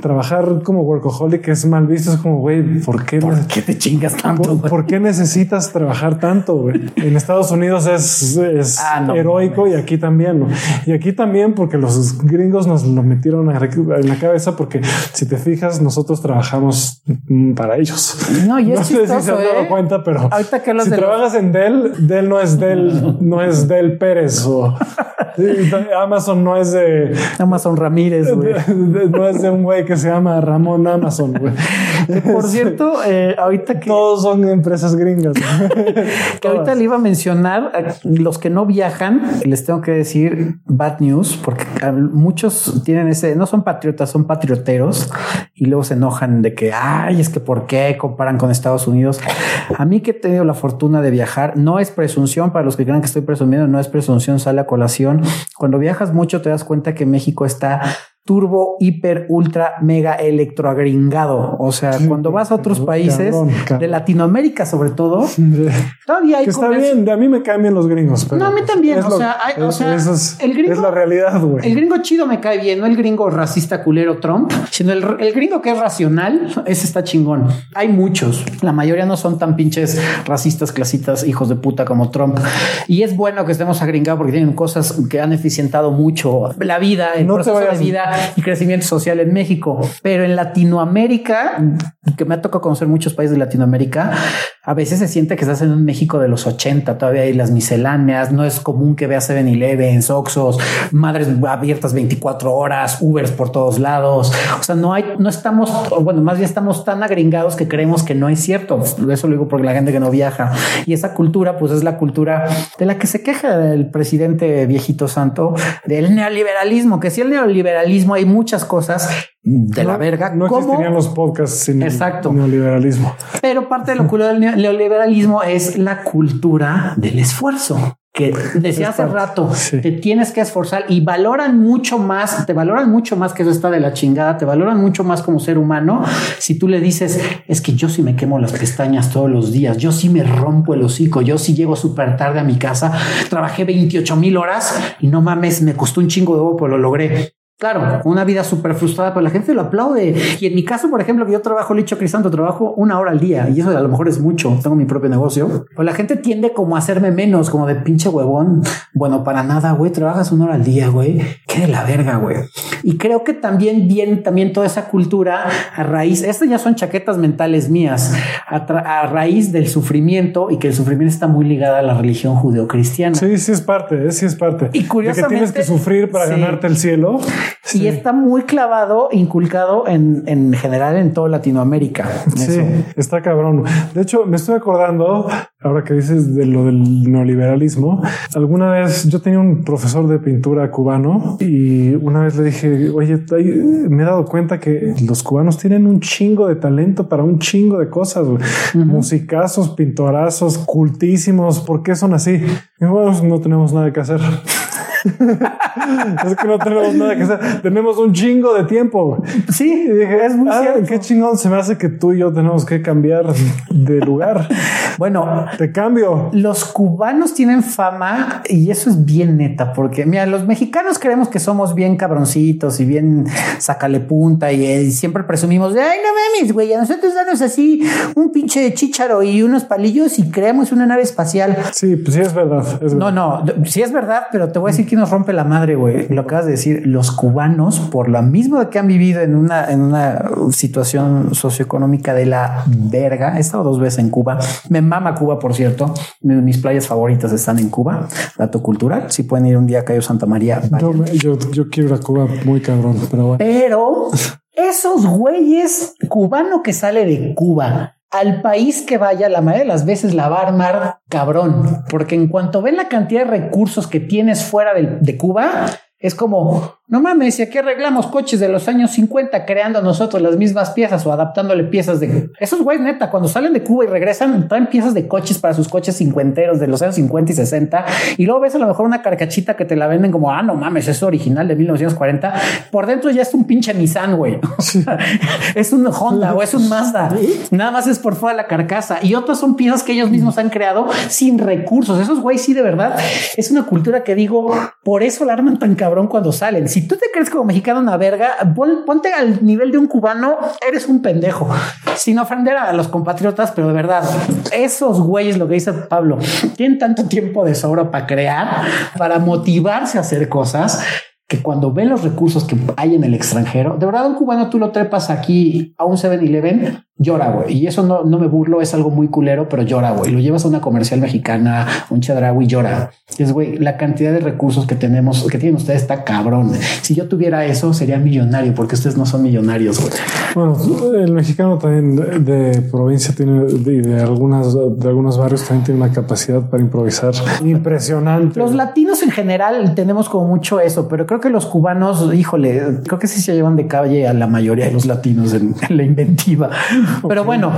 Speaker 1: trabajar como workaholic es mal visto. Es como, güey, ¿por qué?
Speaker 2: ¿Por qué te chingas tanto?
Speaker 1: ¿Por, qué necesitas trabajar tanto? Güey? En Estados Unidos es, es ah, heroico y aquí también. Y aquí también porque los gringos gringos nos lo metieron en la cabeza porque si te fijas, nosotros trabajamos para ellos.
Speaker 2: No, y es
Speaker 1: no
Speaker 2: sé
Speaker 1: si se han dado
Speaker 2: ¿eh?
Speaker 1: cuenta, pero
Speaker 2: Ahorita que hablas
Speaker 1: si
Speaker 2: de los-
Speaker 1: trabajas en Dell, Dell no es Dell, no es Dell Pérez o Amazon no es de,
Speaker 2: Amazon Ramírez, güey.
Speaker 1: no es de un güey que se llama Ramón Amazon, güey.
Speaker 2: Por cierto, eh, ahorita que,
Speaker 1: Todos son empresas gringas.
Speaker 2: que ahorita le iba a mencionar a los que no viajan, les tengo que decir bad news, porque a- muchos tienen ese, no son patriotas, son patrioteros y luego se enojan de que, ay, es que por qué comparan con Estados Unidos. A mí que he tenido la fortuna de viajar, no es presunción para los que crean que estoy presumiendo, no es presunción, sale a colación. Cuando viajas mucho te das cuenta que México está turbo, hiper, ultra, mega electroagringado. O sea,
Speaker 1: Sí,
Speaker 2: cuando vas a otros países
Speaker 1: cabrón.
Speaker 2: de Latinoamérica, sobre todo, todavía hay
Speaker 1: que está bien, a mí me caen bien los gringos. Pero
Speaker 2: No, a mí también, o sea, hay- o sea,
Speaker 1: es,
Speaker 2: el gringo-
Speaker 1: es la realidad, güey.
Speaker 2: El gringo chido me cae bien, no el gringo racista culero Trump, sino el, el gringo que es racional, ese está chingón. Hay muchos, la mayoría no son tan pinches racistas, clasitas, hijos de puta como Trump. Y es bueno que estemos agringados porque tienen cosas que han eficientado mucho la vida, el
Speaker 1: No
Speaker 2: proceso de vida y crecimiento social en México. Pero en Latinoamérica, que me ha tocado conocer muchos países de Latinoamérica, a veces se siente que estás en un México de los 80, todavía hay las misceláneas, no es común que veas 7-Eleven, Oxos, madres abiertas 24 horas, Ubers por todos lados. O sea, no hay, no estamos, bueno, más bien estamos tan agringados que creemos que no es cierto. Eso lo digo porque la gente que no viaja y esa cultura, pues es la cultura de la que se queja el presidente viejito santo del neoliberalismo, que si el neoliberalismo hay muchas cosas de la verga,
Speaker 1: No
Speaker 2: como
Speaker 1: existirían los podcasts sin el
Speaker 2: Exacto.
Speaker 1: neoliberalismo.
Speaker 2: pero parte de lo culo del neo- neoliberalismo es la cultura del esfuerzo. Que decía hace rato,
Speaker 1: sí.
Speaker 2: te tienes que esforzar y valoran mucho más, te valoran mucho más que eso está de la chingada, te valoran mucho más como ser humano. Si tú le dices, es que yo sí me quemo las pestañas todos los días, yo sí me rompo el hocico, yo sí llego súper tarde a mi casa, trabajé 28 mil horas y no mames, me costó un chingo de huevo, pero lo logré. Claro, una vida súper frustrada, pero la gente lo aplaude. Y en mi caso, por ejemplo, que yo trabajo, le dicho Crisanto, trabajo una hora al día y eso a lo mejor es mucho. Tengo mi propio negocio. Pues la gente tiende como a hacerme menos, como de pinche huevón. Bueno, para nada, güey. Trabajas una hora al día, güey. Qué de la verga, güey. Y creo que también viene también toda esa cultura a raíz. Estas ya son chaquetas mentales mías a, raíz del sufrimiento y que el sufrimiento está muy ligado a la religión judeocristiana.
Speaker 1: Sí, sí es parte, sí es parte.
Speaker 2: Y
Speaker 1: De que
Speaker 2: curiosamente-
Speaker 1: tienes que sufrir para
Speaker 2: Sí.
Speaker 1: ganarte el cielo.
Speaker 2: Y
Speaker 1: Sí.
Speaker 2: está muy clavado, inculcado en, en general en toda Latinoamérica.
Speaker 1: Sí,
Speaker 2: Eso.
Speaker 1: está cabrón. De hecho, me estoy acordando, ahora que dices de lo del neoliberalismo, alguna vez yo tenía un profesor de pintura cubano y una vez le dije, oye, me he dado cuenta que los cubanos tienen un chingo de talento para un chingo de cosas, güey. musicazos, pintorazos, cultísimos. ¿Por qué son así? Y bueno, no tenemos nada que hacer. es que no tenemos nada que hacer. Tenemos un chingo de tiempo.
Speaker 2: Sí,
Speaker 1: Y dije,
Speaker 2: es muy
Speaker 1: "Ah,
Speaker 2: cierto.
Speaker 1: qué chingón se me hace que tú y yo tenemos que cambiar de lugar.
Speaker 2: Bueno,
Speaker 1: Te cambio.
Speaker 2: los cubanos tienen fama y eso es bien neta, porque mira, los mexicanos creemos que somos bien cabroncitos y bien sacale punta y, eh, siempre presumimos de ay, no mames, güey, a nosotros danos así un pinche chícharo y unos palillos y creamos una nave espacial.
Speaker 1: Sí, pues sí es verdad. es
Speaker 2: No, no, sí es verdad, pero te voy a decir que nos rompe la madre, güey. Lo acabas de decir, los cubanos, por lo mismo que han vivido en una, en una situación socioeconómica de la verga, he estado dos veces en Cuba. Me mama Cuba, por cierto. Mi- Mis playas favoritas están en Cuba. Dato cultural. Si pueden ir un día a Cayo Santa María.
Speaker 1: Yo, yo, yo quiero ir a Cuba muy cabrón, pero bueno.
Speaker 2: Pero esos güeyes cubano que sale de Cuba al país que vaya, la mayoría de las veces la va a armar cabrón, porque en cuanto ven la cantidad de recursos que tienes fuera del- de, Cuba, es como, no mames, si aquí arreglamos coches de los años 50 creando nosotros las mismas piezas o adaptándole piezas de esos güeyes neta, cuando salen de Cuba y regresan, traen piezas de coches para sus coches cincuenteros de los años 50 y 60 y luego ves a lo mejor una carcachita que te la venden como, ah, no mames, es original de 1940. Por dentro ya es un pinche Nissan, güey. O sea, es un Honda o es un Mazda. Nada más es por fuera la carcasa y otras son piezas que ellos mismos han creado sin recursos. Esos güeyes sí, de verdad, es una cultura que digo, por eso la arman tan cabrón cuando salen. Si tú te crees como mexicano una verga, pon- ponte al nivel de un cubano, eres un pendejo. Sin ofender a los compatriotas, pero de verdad, esos güeyes, lo que dice Pablo, tienen tanto tiempo de sobra para crear, para motivarse a hacer cosas que cuando ven los recursos que hay en el extranjero, de verdad un cubano tú lo trepas aquí a un 7-Eleven, llora, güey. Y eso no, no me burlo, es algo muy culero, pero llora, güey. Lo llevas a una comercial mexicana, un chadragui, llora. Es, güey, la cantidad de recursos que tenemos, que tienen ustedes está cabrón. Si yo tuviera eso, sería millonario, porque ustedes no son millonarios, güey.
Speaker 1: Bueno, el mexicano también de, provincia tiene, de, de, algunas, de algunos barrios también tiene una capacidad para improvisar impresionante.
Speaker 2: Los latinos en general tenemos como mucho eso, pero creo que los cubanos, híjole, creo que sí se llevan de calle a la mayoría de los latinos en, en la inventiva. Pero bueno,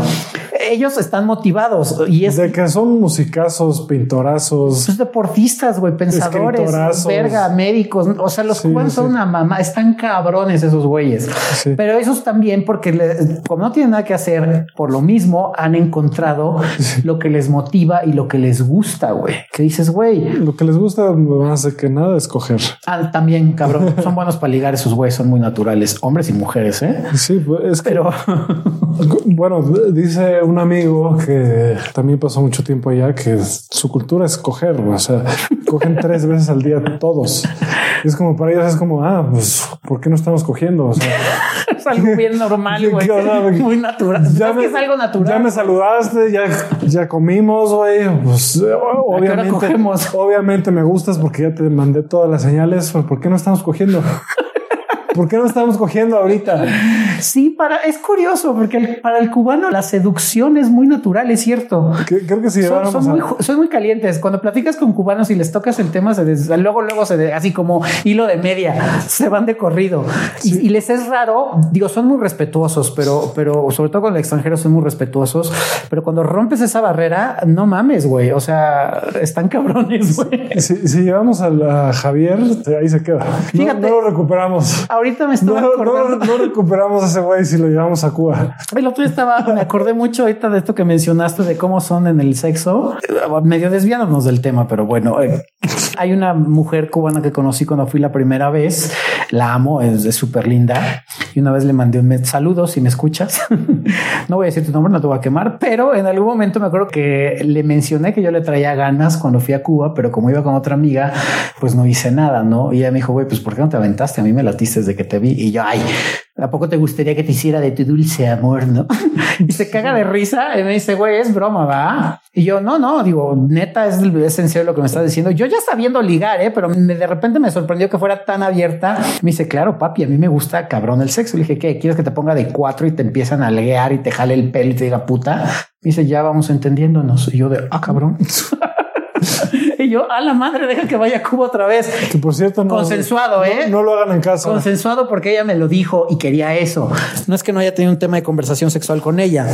Speaker 2: ellos están motivados y es
Speaker 1: de que son musicazos, pintorazos,
Speaker 2: pues deportistas, güey, pensadores, verga, médicos. O sea, los cubanos son una mamá, están cabrones esos güeyes. Pero esos también, porque como no tienen nada que hacer, por lo mismo han encontrado lo que les motiva y lo que les gusta, güey. Que dices, güey,
Speaker 1: lo que les gusta más de que nada es coger.
Speaker 2: Ah, también, cabrón, son buenos para ligar esos güeyes, son muy naturales, hombres y mujeres, ¿eh?
Speaker 1: Sí, pues, es que, pero bueno, dice un amigo que también pasó mucho tiempo allá que su cultura es coger, o sea, cogen tres veces al día todos. es como para ellos es como, ah, pues, ¿por qué no estamos cogiendo? O sea,
Speaker 2: es algo bien normal, güey. Muy natural. Ya me, es algo natural.
Speaker 1: Ya me saludaste, ya, ya comimos, güey. Pues obviamente, obviamente me gustas porque ya te mandé todas las señales. ¿Por qué no estamos cogiendo? ¿Por qué no estamos cogiendo ahorita?
Speaker 2: Sí, para es curioso porque para el cubano la seducción es muy natural, es cierto.
Speaker 1: Creo que sí.
Speaker 2: Son, son, muy, son, muy, calientes. Cuando platicas con cubanos y les tocas el tema, se luego, luego se así como hilo de media se van de corrido y, les es raro. Digo, son muy respetuosos, pero, pero sobre todo con el extranjero son muy respetuosos. Pero cuando rompes esa barrera, no mames, güey. O sea, están cabrones. Güey.
Speaker 1: Si, llevamos a, Javier, ahí se queda. Fíjate, no, lo recuperamos.
Speaker 2: Ahorita ahorita me estaba no, acordando.
Speaker 1: No, recuperamos a ese güey si lo llevamos a Cuba.
Speaker 2: El otro día estaba, me acordé mucho ahorita de esto que mencionaste de cómo son en el sexo, medio desviándonos del tema, pero bueno, eh, hay una mujer cubana que conocí cuando fui la primera vez. La amo, es súper linda. Y una vez le mandé un saludo si me escuchas. no voy a decir tu nombre, no te voy a quemar, pero en algún momento me acuerdo que le mencioné que yo le traía ganas cuando fui a Cuba, pero como iba con otra amiga, pues no hice nada, ¿no? Y ella me dijo, güey, pues ¿por qué no te aventaste? A mí me latiste desde que te vi. Y yo, ay, ¿A poco te gustaría que te hiciera de tu dulce amor, no? y se caga de risa y me dice, güey, es broma, va. Y yo, no, no, digo, neta, es, es en serio lo que me estás diciendo. Yo ya sabiendo ligar, ¿eh? pero de repente me sorprendió que fuera tan abierta. Me dice, claro, papi, a mí me gusta cabrón el sexo. Le dije, ¿qué? ¿Quieres que te ponga de cuatro y te empiezan a leguear y te jale el pelo y te diga puta? Me dice, ya vamos entendiéndonos. Y yo de, ah, cabrón. y yo, a la madre, deja que vaya a Cuba otra vez.
Speaker 1: Que por cierto,
Speaker 2: no, consensuado, ¿eh?
Speaker 1: No, lo hagan en casa.
Speaker 2: Consensuado porque ella me lo dijo y quería eso. No es que no haya tenido un tema de conversación sexual con ella,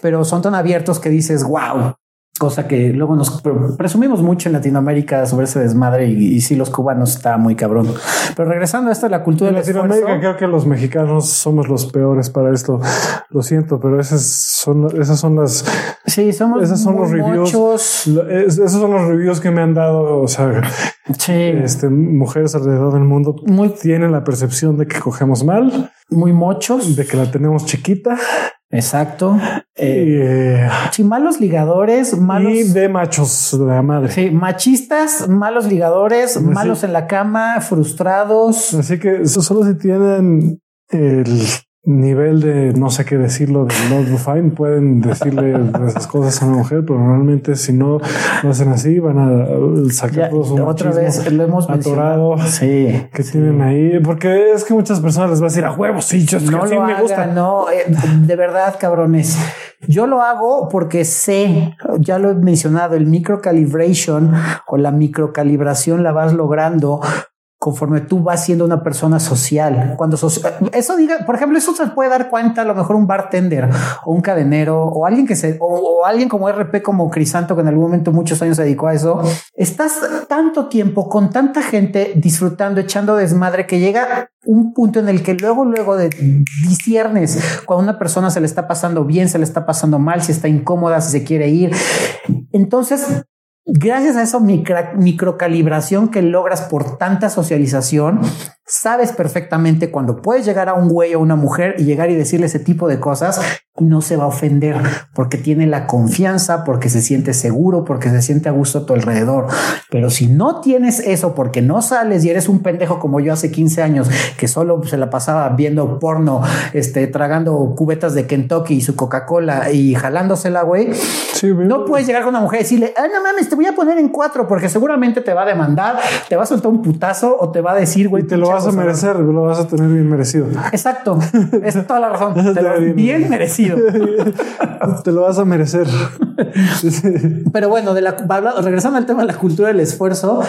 Speaker 2: pero son tan abiertos que dices, wow, cosa que luego nos presumimos mucho en Latinoamérica sobre ese desmadre y, si los cubanos está muy cabrón. Pero regresando a esto de la cultura
Speaker 1: en Latinoamérica, creo que los mexicanos somos los peores para esto. Lo siento, pero esas son esas son las
Speaker 2: sí somos
Speaker 1: esas son los reviews. esos son los reviews que me han dado. O sea, este, mujeres alrededor del mundo muy, tienen la percepción de que cogemos mal,
Speaker 2: muy mochos,
Speaker 1: de que la tenemos chiquita
Speaker 2: Exacto. Eh, sí, malos ligadores, malos.
Speaker 1: Y de machos de la madre.
Speaker 2: Sí, machistas, malos ligadores, malos en la cama, frustrados.
Speaker 1: Así que eso solo si tienen el nivel de no sé qué decirlo de Lord Fine pueden decirle esas cosas a una mujer, pero normalmente si no lo hacen así van a sacar todos un
Speaker 2: otra vez lo hemos
Speaker 1: atorado
Speaker 2: sí,
Speaker 1: que tienen ahí porque es que muchas personas les va a decir a huevos sí yo no lo me gusta
Speaker 2: no eh, de verdad cabrones. Yo lo hago porque sé ya lo he mencionado el microcalibration o la microcalibración la vas logrando conforme tú vas siendo una persona social. Cuando eso diga, por ejemplo, eso se puede dar cuenta a lo mejor un bartender o un cadenero o alguien que se, o, alguien como RP como Crisanto, que en algún momento muchos años se dedicó a eso. Estás tanto tiempo con tanta gente disfrutando, echando desmadre que llega un punto en el que luego, luego de disiernes cuando una persona se le está pasando bien, se le está pasando mal, si está incómoda, si se quiere ir. Entonces Gracias a esa microcalibración que logras por tanta socialización, sabes perfectamente cuando puedes llegar a un güey o una mujer y llegar y decirle ese tipo de cosas, no se va a ofender porque tiene la confianza, porque se siente seguro, porque se siente a gusto a tu alrededor. Pero si no tienes eso porque no sales y eres un pendejo como yo hace 15 años que solo se la pasaba viendo porno, este, tragando cubetas de Kentucky y su Coca-Cola y jalándosela, güey. no puedes llegar con una mujer y decirle, ah, no mames, te voy a poner en cuatro porque seguramente te va a demandar, te va a soltar un putazo o te va a decir, güey,
Speaker 1: te lo vas a merecer, lo vas a tener bien merecido.
Speaker 2: Exacto. Es toda la razón. Te lo bien merecido.
Speaker 1: te lo vas a merecer.
Speaker 2: Pero bueno, de la, regresando al tema de la cultura del esfuerzo,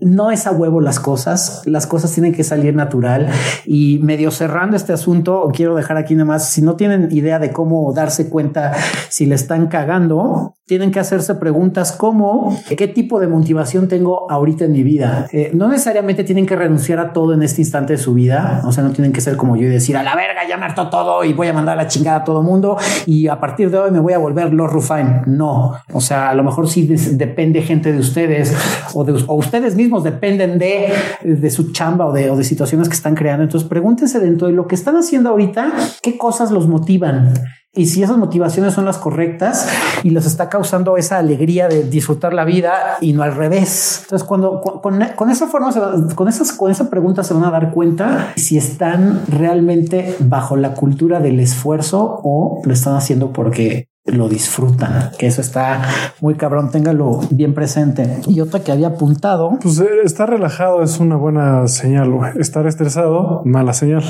Speaker 2: no es a huevo las cosas. Las cosas tienen que salir natural y medio cerrando este asunto, quiero dejar aquí nada más, si no tienen idea de cómo darse cuenta si le están cagando, tienen que hacerse preguntas como qué tipo de motivación tengo ahorita en mi vida. Eh, no necesariamente tienen que renunciar a todo en este instante de su vida. O sea, no tienen que ser como yo y decir a la verga, ya me harto todo y voy a mandar la chingada a todo mundo y a partir de hoy me voy a volver Lord Rufine. No, o sea, a lo mejor sí depende gente de ustedes o, de, ustedes mismos dependen de, de su chamba o de, o de situaciones que están creando. Entonces pregúntense dentro de lo que están haciendo ahorita, qué cosas los motivan y si esas motivaciones son las correctas y les está causando esa alegría de disfrutar la vida y no al revés. Entonces, cuando con, esa forma, con esas, con esa pregunta se van a dar cuenta si están realmente bajo la cultura del esfuerzo o lo están haciendo porque lo disfrutan, que eso está muy cabrón, téngalo bien presente. Y otra que había apuntado.
Speaker 1: Pues eh, estar relajado es una buena señal, Estar estresado, mala señal.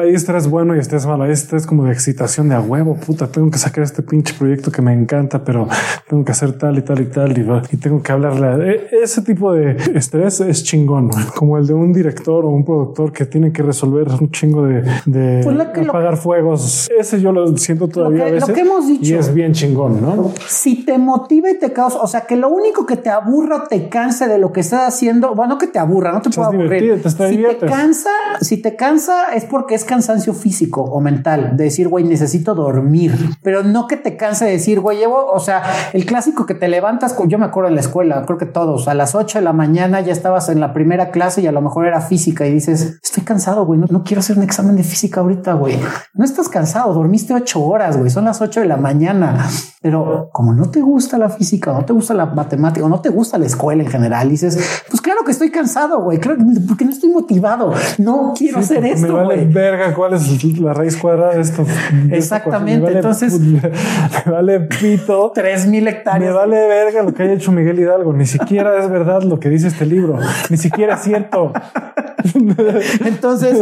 Speaker 1: Hay estrés bueno y estrés malo. Hay estrés como de excitación de a huevo, puta, tengo que sacar este pinche proyecto que me encanta, pero tengo que hacer tal y tal y tal y, tengo que hablarle. E, ese tipo de estrés es chingón, como el de un director o un productor que tiene que resolver un chingo de, de pues apagar fuegos. Ese yo lo siento todavía a veces.
Speaker 2: Lo que hemos dicho
Speaker 1: bien chingón, ¿no?
Speaker 2: Si te motiva y te causa, o sea, que lo único que te aburra o te canse de lo que estás haciendo, bueno, que te aburra, no te puedo aburrir. si te cansa, si te cansa es porque es cansancio físico o mental, de decir, güey, necesito dormir, pero no que te canse de decir, güey, llevo, o sea, el clásico que te levantas, yo me acuerdo en la escuela, creo que todos, a las 8 de la mañana ya estabas en la primera clase y a lo mejor era física y dices, estoy cansado, güey, no, no quiero hacer un examen de física ahorita, güey. No estás cansado, dormiste ocho horas, güey, son las 8 de la mañana pero como no te gusta la física, no te gusta la matemática, o no te gusta la escuela en general, dices, pues claro que estoy cansado, güey, claro, porque no estoy motivado, no quiero hacer esto.
Speaker 1: Me vale verga cuál es la raíz cuadrada de esto.
Speaker 2: Exactamente. Entonces,
Speaker 1: me vale pito.
Speaker 2: Tres mil hectáreas.
Speaker 1: Me vale verga lo que haya hecho Miguel Hidalgo. Ni siquiera es verdad lo que dice este libro. Ni siquiera es cierto.
Speaker 2: Entonces,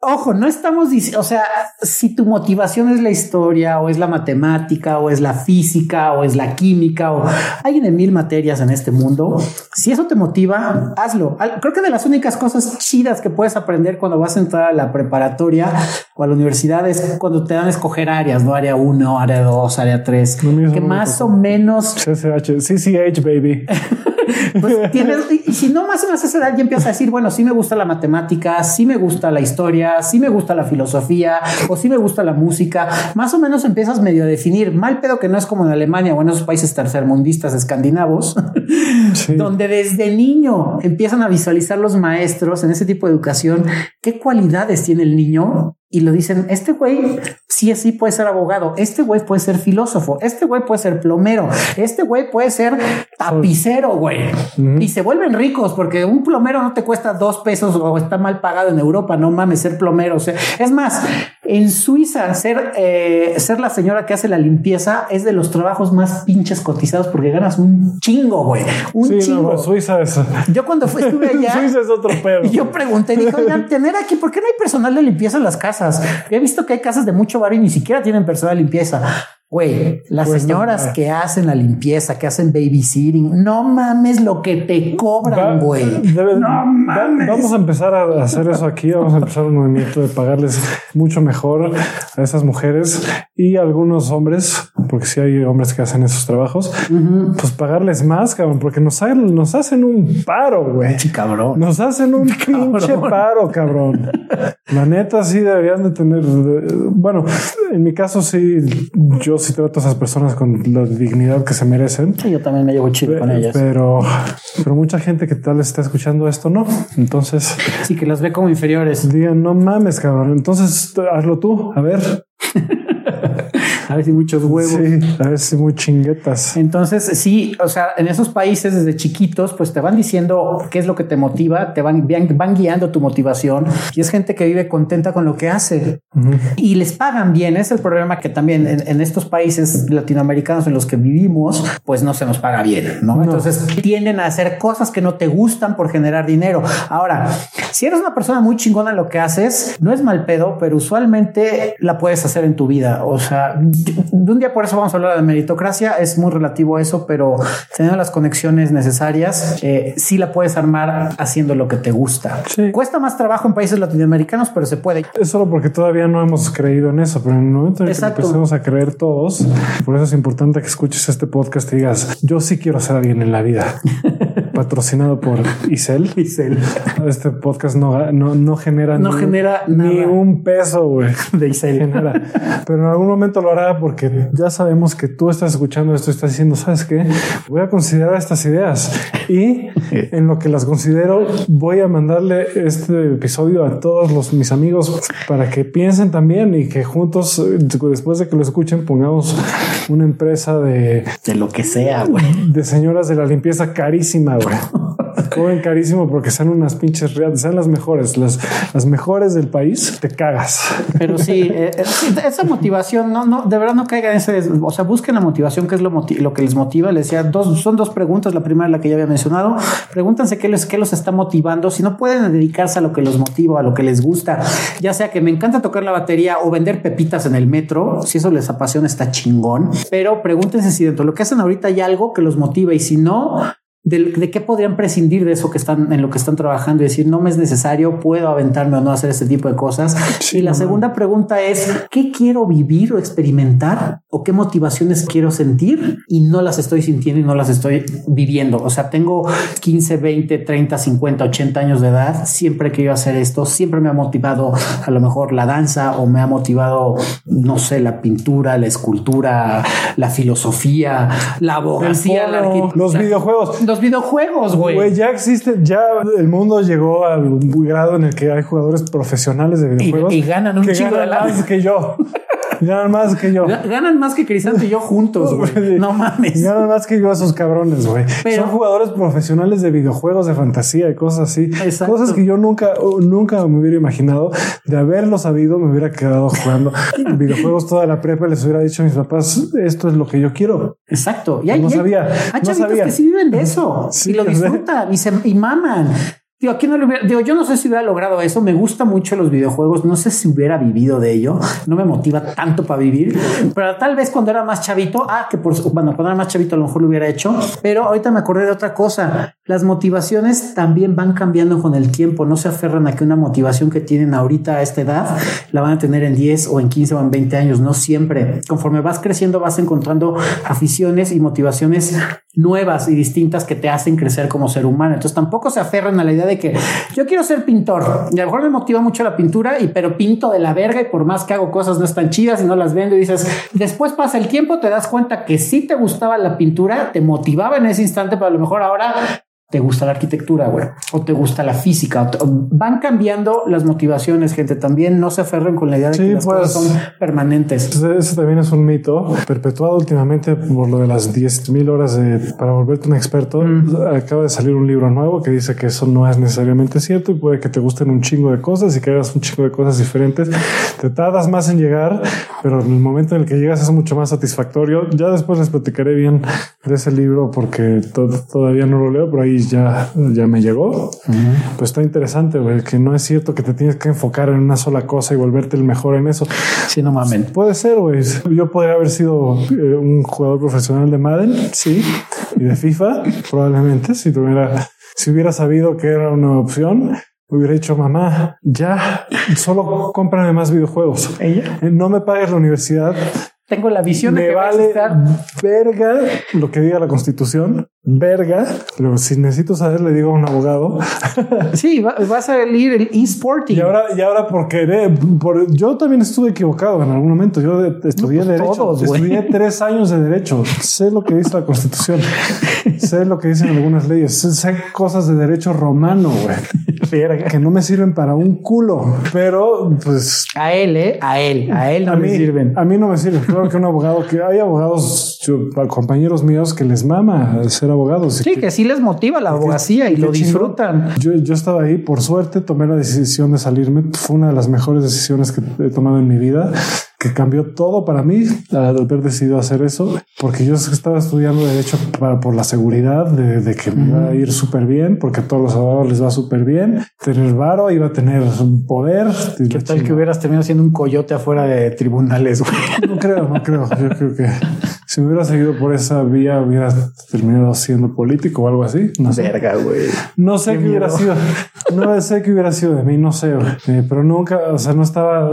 Speaker 2: ojo, no estamos diciendo, o sea, si tu motivación es la historia o es la matemática o es la física o es la química o hay de mil materias en este mundo, si eso te motiva, hazlo. Creo que de las únicas cosas chidas que puedes aprender cuando vas a entrar a la preparatoria o a la universidad es cuando te dan a escoger áreas, no área 1, área 2, área 3, que más o menos...
Speaker 1: CCH, CCH, baby.
Speaker 2: pues tienes, y si no más o menos esa edad ya empieza a decir, bueno, sí me gusta la matemática, sí me gusta la historia, sí me gusta la filosofía o sí me gusta la música, más o menos empiezas medio a definir, mal pedo que no es como en Alemania o en esos países tercermundistas escandinavos, donde desde niño empiezan a visualizar los maestros en ese tipo de educación qué cualidades tiene el niño y lo dicen, este güey sí, sí puede ser abogado, este güey puede ser filósofo, este güey puede ser plomero, este güey puede ser tapicero, güey. Y se vuelven ricos porque un plomero no te cuesta dos pesos o está mal pagado en Europa, no mames, ser plomero. O sea, es más, en Suiza, ser, eh, ser la señora que hace la limpieza es de los trabajos más pinches cotizados porque ganas un chingo, güey. Un chingo.
Speaker 1: Suiza es.
Speaker 2: Yo cuando fui, estuve allá.
Speaker 1: Suiza es otro pedo.
Speaker 2: Y yo pregunté, dijo, tener aquí, ¿por qué no hay personal de limpieza en las casas? He visto que hay casas de mucho y ni siquiera tienen personal limpieza. Güey, las señoras que hacen la limpieza, que hacen babysitting, no mames lo que te cobran, güey. No
Speaker 1: mames. vamos a empezar a hacer eso aquí. Vamos a empezar un movimiento de pagarles mucho mejor a esas mujeres y a algunos hombres, porque si hay hombres que hacen esos trabajos, pues pagarles más, cabrón, porque nos, nos hacen un paro, güey.
Speaker 2: cabrón.
Speaker 1: Nos hacen un pinche paro, cabrón. La neta sí deberían de tener. Bueno, en mi caso sí, yo si trato a esas personas con la dignidad que se merecen.
Speaker 2: yo también me llevo chido con ellas.
Speaker 1: Pero, pero mucha gente que tal está escuchando esto no. Entonces,
Speaker 2: sí que las ve como inferiores.
Speaker 1: Digan, no mames, cabrón. Entonces hazlo tú. A ver,
Speaker 2: a ver si muchos huevos.
Speaker 1: Sí, a ver si muy chinguetas.
Speaker 2: Entonces, sí, o sea, en esos países desde chiquitos, pues te van diciendo qué es lo que te motiva, te van, van guiando tu motivación y es gente que vive contenta con lo que hace y les pagan bien. Es el problema que también en, estos países latinoamericanos en los que vivimos, pues no se nos paga bien, ¿no? Entonces tienden a hacer cosas que no te gustan por generar dinero. Ahora, si eres una persona muy chingona en lo que haces, no es mal pedo, pero usualmente la puedes hacer en tu vida. O sea, de un día por eso vamos a hablar de meritocracia. Es muy relativo a eso, pero teniendo las conexiones necesarias, eh, sí la puedes armar haciendo lo que te gusta. Cuesta más trabajo en países latinoamericanos, pero se puede.
Speaker 1: Es solo porque todavía no hemos creído en eso, pero en el momento en que empecemos a creer todos, por eso es importante que escuches este podcast y digas, yo sí quiero ser alguien en la vida. patrocinado por Isel.
Speaker 2: Isel.
Speaker 1: Este podcast no, no, no genera,
Speaker 2: no ni, genera
Speaker 1: ni un peso güey,
Speaker 2: de Isel.
Speaker 1: Genera. Pero en algún momento lo hará porque ya sabemos que tú estás escuchando esto y estás diciendo, ¿sabes qué? Voy a considerar estas ideas y en lo que las considero voy a mandarle este episodio a todos los mis amigos para que piensen también y que juntos después de que lo escuchen pongamos una empresa de
Speaker 2: de lo que sea, güey.
Speaker 1: De señoras de la limpieza carísima, Cobren carísimo porque son unas pinches reales, sean las mejores, las, las mejores del país, te cagas.
Speaker 2: Pero sí, eh, eh, esa motivación, no, no, de verdad no caigan en ese, o sea, busquen la motivación, que es lo, lo que les motiva. Les decía, dos, son dos preguntas. La primera, la que ya había mencionado, pregúntense qué les, qué los está motivando. Si no pueden dedicarse a lo que los motiva, a lo que les gusta, ya sea que me encanta tocar la batería o vender pepitas en el metro, si eso les apasiona, está chingón. Pero pregúntense si dentro de lo que hacen ahorita hay algo que los motiva y si no, de, qué podrían prescindir de eso que están en lo que están trabajando y decir no me es necesario, puedo aventarme o no hacer este tipo de cosas. y la segunda pregunta es qué quiero vivir o experimentar o qué motivaciones quiero sentir y no las estoy sintiendo y no las estoy viviendo. O sea, tengo 15, 20, 30, 50, 80 años de edad. Siempre que yo hacer esto, siempre me ha motivado a lo mejor la danza o me ha motivado, no sé, la pintura, la escultura, la filosofía, la abogacía,
Speaker 1: los videojuegos
Speaker 2: videojuegos, güey.
Speaker 1: ya existe, ya el mundo llegó al grado en el que hay jugadores profesionales de videojuegos
Speaker 2: y, ganan un chingo de
Speaker 1: más que yo. Ganan más que yo.
Speaker 2: Ganan más que Crisanto y yo juntos, güey. No mames.
Speaker 1: Ganan más que yo esos cabrones, güey. Son jugadores profesionales de videojuegos de fantasía y cosas así. Cosas que yo nunca, nunca me hubiera imaginado. De haberlo sabido, me hubiera quedado jugando videojuegos toda la prepa. Les hubiera dicho a mis papás, esto es lo que yo quiero.
Speaker 2: Exacto.
Speaker 1: Y hay, no sabía.
Speaker 2: Hay chavitos que sí viven de eso y lo disfrutan y, se, y maman. Digo, aquí no lo hubiera, digo, yo no sé si hubiera logrado eso. Me gusta mucho los videojuegos. No sé si hubiera vivido de ello. No me motiva tanto para vivir, pero tal vez cuando era más chavito, ah, que por bueno, cuando era más chavito a lo mejor lo hubiera hecho. Pero ahorita me acordé de otra cosa. Las motivaciones también van cambiando con el tiempo. No se aferran a que una motivación que tienen ahorita a esta edad la van a tener en 10 o en 15 o en 20 años. No siempre. Conforme vas creciendo, vas encontrando aficiones y motivaciones nuevas y distintas que te hacen crecer como ser humano. Entonces tampoco se aferran a la idea de que yo quiero ser pintor y a lo mejor me motiva mucho la pintura y pero pinto de la verga y por más que hago cosas no están chidas y no las vendo y dices después pasa el tiempo te das cuenta que sí te gustaba la pintura te motivaba en ese instante pero a lo mejor ahora te gusta la arquitectura, güey, o te gusta la física. van cambiando las motivaciones, gente. También no se aferren con la idea de que las cosas pues, son permanentes.
Speaker 1: Eso también es un mito perpetuado últimamente por lo de las 10 mil horas de, para volverte un experto. Acaba de salir un libro nuevo que dice que eso no es necesariamente cierto y puede que te gusten un chingo de cosas y que hagas un chingo de cosas diferentes. Te tardas más en llegar, pero en el momento en el que llegas es mucho más satisfactorio. Ya después les platicaré bien de ese libro porque todavía no lo leo, pero ahí ya, ya me llegó. Pues está interesante, güey, que no es cierto que te tienes que enfocar en una sola cosa y volverte el mejor en eso.
Speaker 2: Sí, no mames.
Speaker 1: Puede ser, güey. Yo podría haber sido eh, un jugador profesional de Madden, sí, y de FIFA, probablemente, si tuviera, si hubiera sabido que era una opción. Hubiera dicho, mamá, ya, solo cómprame más videojuegos. ¿Ella? Eh, no me pagues la universidad,
Speaker 2: tengo la visión
Speaker 1: de
Speaker 2: que
Speaker 1: vale verga lo que diga la constitución, verga, pero si necesito saber le digo a un abogado.
Speaker 2: Sí, va, a salir el eSporting.
Speaker 1: Y ahora, y ahora por querer, por, yo también estuve equivocado en algún momento. Yo estudié pues derecho, estudié tres años de derecho. Sé lo que dice la constitución, sé lo que dicen algunas leyes, sé cosas de derecho romano, güey. Que no me sirven para un culo, pero pues
Speaker 2: a él, ¿eh? A él, a él no
Speaker 1: a
Speaker 2: me sirven.
Speaker 1: A mí no me sirve. Claro que un abogado, que hay abogados, yo, compañeros míos que les mama ser abogados.
Speaker 2: Sí, que, sí les motiva la abogacía y lo disfrutan.
Speaker 1: Yo, yo estaba ahí, por suerte, tomé la decisión de salirme. Fue una de las mejores decisiones que he tomado en mi vida que cambió todo para mí al haber decidido hacer eso, porque yo estaba estudiando derecho para, por la seguridad de, que me iba a ir súper bien, porque a todos los abogados les va súper bien, tener varo, iba a tener poder.
Speaker 2: ¿Qué tal que hubieras terminado siendo un coyote afuera de tribunales?
Speaker 1: No creo, no creo. Yo creo que si me hubiera seguido por esa vía, hubiera terminado siendo político o algo así.
Speaker 2: No sé. Verga, güey.
Speaker 1: No sé qué, hubiera sido. No sé qué hubiera sido de mí, no sé, eh, pero nunca, o sea, no estaba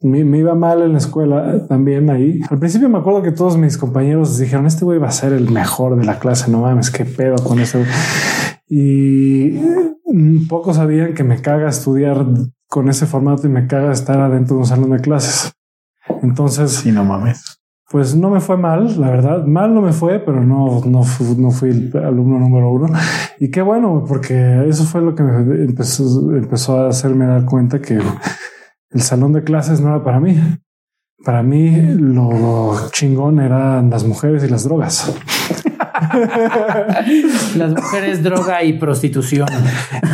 Speaker 1: me, iba mal en la escuela también ahí. Al principio me acuerdo que todos mis compañeros dijeron, este güey va a ser el mejor de la clase, no mames, qué pedo con ese. Y mm, pocos sabían que me caga estudiar con ese formato y me caga estar adentro de un salón de clases. Entonces,
Speaker 2: sí, no mames.
Speaker 1: Pues no me fue mal, la verdad. Mal no me fue, pero no, no, no fui el alumno número uno. Y qué bueno, porque eso fue lo que me empezó, empezó a hacerme dar cuenta que el salón de clases no era para mí. Para mí lo chingón eran las mujeres y las drogas.
Speaker 2: las mujeres, droga y prostitución.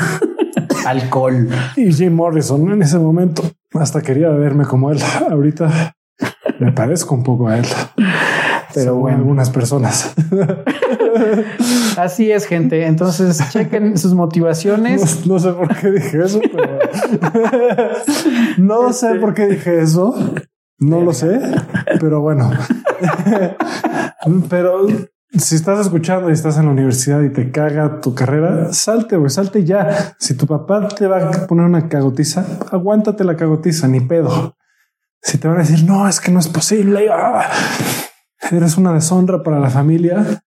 Speaker 2: Alcohol.
Speaker 1: Y Jim Morrison en ese momento hasta quería verme como él. Ahorita me parezco un poco a él. Pero bueno, algunas personas.
Speaker 2: Así es, gente. Entonces, chequen sus motivaciones.
Speaker 1: No, sé por qué dije eso, pero no sé por qué dije eso. No lo sé, pero bueno. pero si estás escuchando y estás en la universidad y te caga tu carrera, salte, güey, salte ya. Si tu papá te va a poner una cagotiza, aguántate la cagotiza, ni pedo. Si te van a decir, no, es que no es posible, ah, eres una deshonra para la familia,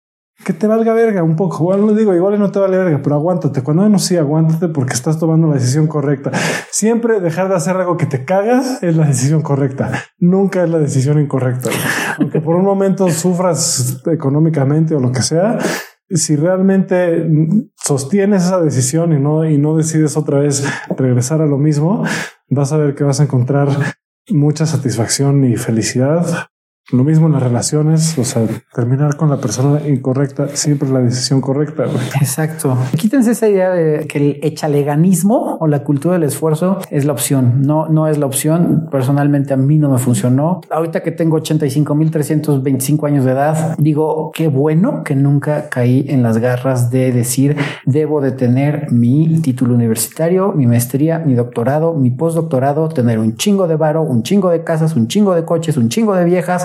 Speaker 1: que te valga verga un poco. Igual no digo, igual no te vale verga, pero aguántate. Cuando no sí, aguántate porque estás tomando la decisión correcta. Siempre dejar de hacer algo que te caga es la decisión correcta. Nunca es la decisión incorrecta. Aunque por un momento sufras económicamente o lo que sea, si realmente sostienes esa decisión y no, y no decides otra vez regresar a lo mismo, vas a ver que vas a encontrar mucha satisfacción y felicidad lo mismo en las relaciones, o sea, terminar con la persona incorrecta, siempre es la decisión correcta.
Speaker 2: Exacto. Quítense esa idea de que el echaleganismo o la cultura del esfuerzo es la opción. No, no es la opción. Personalmente a mí no me funcionó. Ahorita que tengo 85.325 años de edad, digo, qué bueno que nunca caí en las garras de decir, debo de tener mi título universitario, mi maestría, mi doctorado, mi postdoctorado, tener un chingo de varo, un chingo de casas, un chingo de coches, un chingo de viejas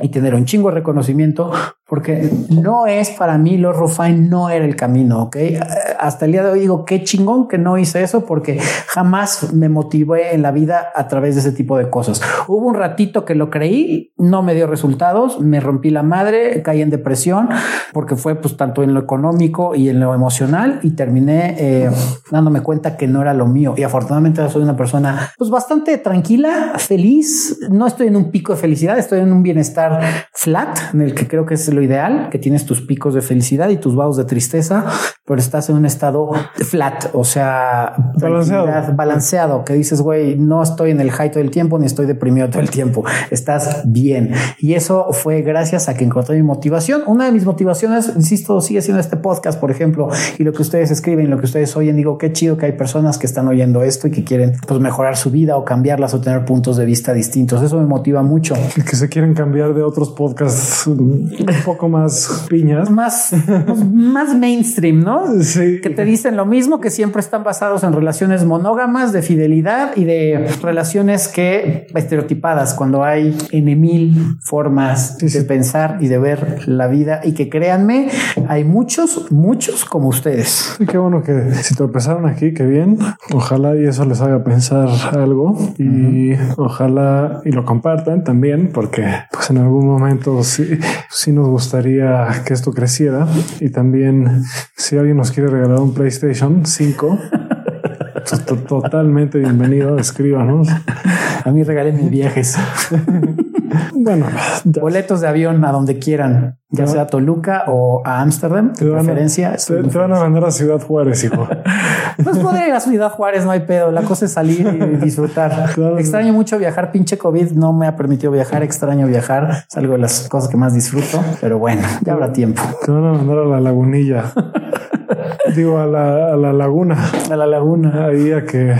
Speaker 2: y tener un chingo de reconocimiento porque no es para mí los Rufain no era el camino, ¿ok? Hasta el día de hoy digo, qué chingón que no hice eso porque jamás me motivé en la vida a través de ese tipo de cosas. Hubo un ratito que lo creí, no me dio resultados, me rompí la madre, caí en depresión porque fue pues tanto en lo económico y en lo emocional y terminé eh, dándome cuenta que no era lo mío y afortunadamente soy una persona pues bastante tranquila, feliz, no estoy en un pico de felicidad, estoy en un bienestar flat en el que creo que es ideal, que tienes tus picos de felicidad y tus vados de tristeza, pero estás en un estado flat, o sea, balanceado, balanceado que dices, güey, no estoy en el high todo el tiempo ni estoy deprimido todo el tiempo, estás bien. Y eso fue gracias a que encontré mi motivación. Una de mis motivaciones, insisto, sigue siendo este podcast, por ejemplo, y lo que ustedes escriben, lo que ustedes oyen, digo, qué chido que hay personas que están oyendo esto y que quieren pues mejorar su vida o cambiarlas o tener puntos de vista distintos. Eso me motiva mucho.
Speaker 1: Y que se quieren cambiar de otros podcasts poco más piñas,
Speaker 2: más, más mainstream, ¿no?
Speaker 1: Sí.
Speaker 2: Que te dicen lo mismo, que siempre están basados en relaciones monógamas, de fidelidad y de relaciones que estereotipadas, cuando hay en mil formas de pensar y de ver la vida y que créanme, hay muchos, muchos como ustedes.
Speaker 1: Y qué bueno que si tropezaron aquí, qué bien. Ojalá y eso les haga pensar algo y ojalá y lo compartan también, porque pues en algún momento sí, sí nos gustaría que esto creciera y también si alguien nos quiere regalar un PlayStation 5, totalmente bienvenido, escríbanos.
Speaker 2: A mí regalen mis viajes.
Speaker 1: Bueno,
Speaker 2: Boletos de avión a donde quieran, ya sea a Toluca o a Ámsterdam,
Speaker 1: te
Speaker 2: de
Speaker 1: van,
Speaker 2: preferencia.
Speaker 1: te, van a mandar a Ciudad Juárez, hijo.
Speaker 2: Pues podría ir a Ciudad Juárez, no hay pedo. La cosa es salir y disfrutar.
Speaker 1: Claro.
Speaker 2: Extraño mucho viajar. Pinche COVID no me ha permitido viajar. Extraño viajar. Es algo de las cosas que más disfruto. Pero bueno, ya habrá tiempo.
Speaker 1: Te van a mandar a la lagunilla. Digo, a la, a la laguna.
Speaker 2: A la laguna.
Speaker 1: Ahí a que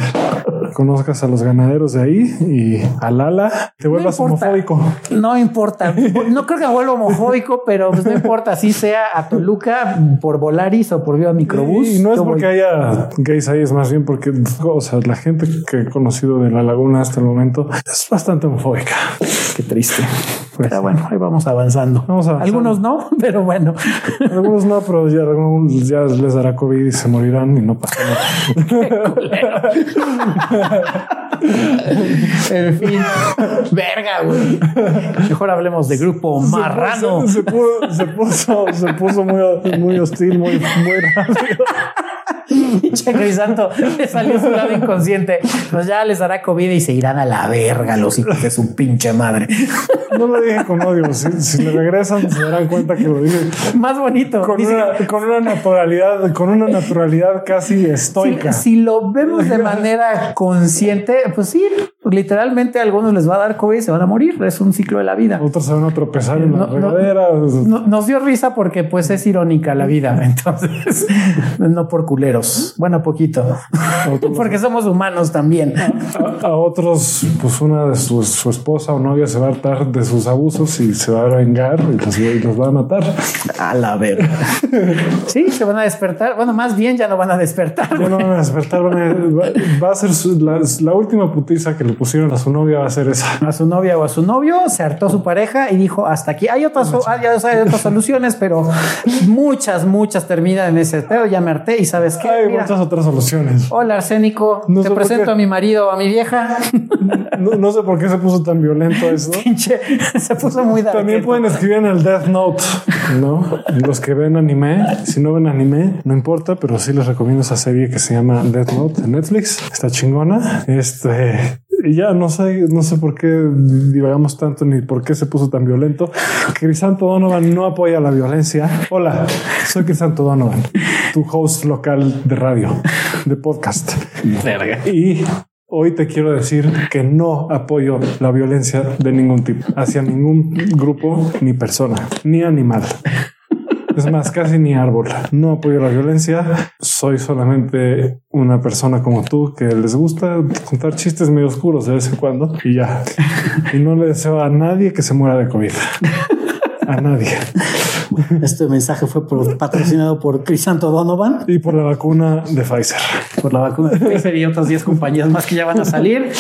Speaker 1: conozcas a los ganaderos de ahí y a Lala te vuelvas homofóbico.
Speaker 2: No importa. No creo que me vuelva homofóbico, pero pues no importa si sea a Toluca por Volaris o por Viva Microbús.
Speaker 1: Y no es
Speaker 2: voy.
Speaker 1: porque haya gays ahí, es más bien porque, o sea, la gente que he conocido de la laguna hasta el momento es bastante homofóbica.
Speaker 2: Qué triste.
Speaker 1: Pues
Speaker 2: Pero bueno, ahí vamos avanzando.
Speaker 1: Vamos avanzando.
Speaker 2: Algunos no, pero bueno.
Speaker 1: Algunos no, pero ya, ya les dará COVID y se morirán y no pasa nada.
Speaker 2: En fin, verga, güey. Mejor hablemos de grupo marrano.
Speaker 1: Se, se puso, se puso, se puso muy, muy hostil, muy, muy rápido.
Speaker 2: Pinche Crisanto le salió su lado inconsciente. Pues ya les dará COVID y se irán a la verga los hijos de su pinche madre.
Speaker 1: No lo dije con odio. Si, si le regresan, se darán cuenta que lo dije
Speaker 2: Más bonito.
Speaker 1: con
Speaker 2: Dice,
Speaker 1: una, con una naturalidad, con una naturalidad casi
Speaker 2: si,
Speaker 1: estoica.
Speaker 2: si lo vemos de manera consciente, pues sí, literalmente a algunos les va a dar COVID y se van a morir. Es un ciclo de la vida.
Speaker 1: Otros se van a tropezar en la
Speaker 2: No,
Speaker 1: regadera.
Speaker 2: No- nos dio risa porque pues es irónica la vida. Entonces, no por culeros. Bueno, poquito. Porque somos humanos también.
Speaker 1: A, a otros, pues una de sus, su esposa o novia se va a hartar de sus abusos y se va a vengar y los, y los va a matar.
Speaker 2: A la verga. Sí, se van a despertar. Bueno, más bien ya no van a despertar.
Speaker 1: Ya no van a despertar, van a- va, va a ser su- la, la última putiza que le pusieron a su novia a ser esa.
Speaker 2: A su novia o a su novio se hartó su pareja y dijo hasta aquí. Hay otras, hay, hay otras soluciones, pero muchas, muchas terminan en ese pedo. Ya me harté y sabes qué.
Speaker 1: Hay
Speaker 2: Mira,
Speaker 1: muchas otras soluciones.
Speaker 2: Hola, Arsénico.
Speaker 1: No
Speaker 2: Te presento
Speaker 1: qué.
Speaker 2: a mi marido o a mi vieja.
Speaker 1: No, no sé por qué se puso tan violento eso.
Speaker 2: Pinche, se puso muy
Speaker 1: También
Speaker 2: darketo.
Speaker 1: pueden escribir en el Death Note, ¿no? Los que ven anime, si no ven anime, no importa, pero sí les recomiendo esa serie que se llama Death Note en Netflix. Está chingona. Este, y ya no sé, no sé por qué divagamos tanto ni por qué se puso tan violento. Crisanto Donovan no apoya la violencia. Hola, soy Crisanto Donovan, tu host local de radio, de podcast.
Speaker 2: Verga.
Speaker 1: Y hoy te quiero decir que no apoyo la violencia de ningún tipo, hacia ningún grupo, ni persona, ni animal. Es más, casi ni árbol. No apoyo la violencia. Soy solamente una persona como tú que les gusta contar chistes medio oscuros de vez en cuando y ya. Y no le deseo a nadie que se muera de COVID. A nadie.
Speaker 2: Este mensaje fue por- patrocinado por Crisanto Donovan,
Speaker 1: Y por la vacuna de Pfizer.
Speaker 2: por la vacuna de Pfizer y otras 10 compañías más que ya van a salir.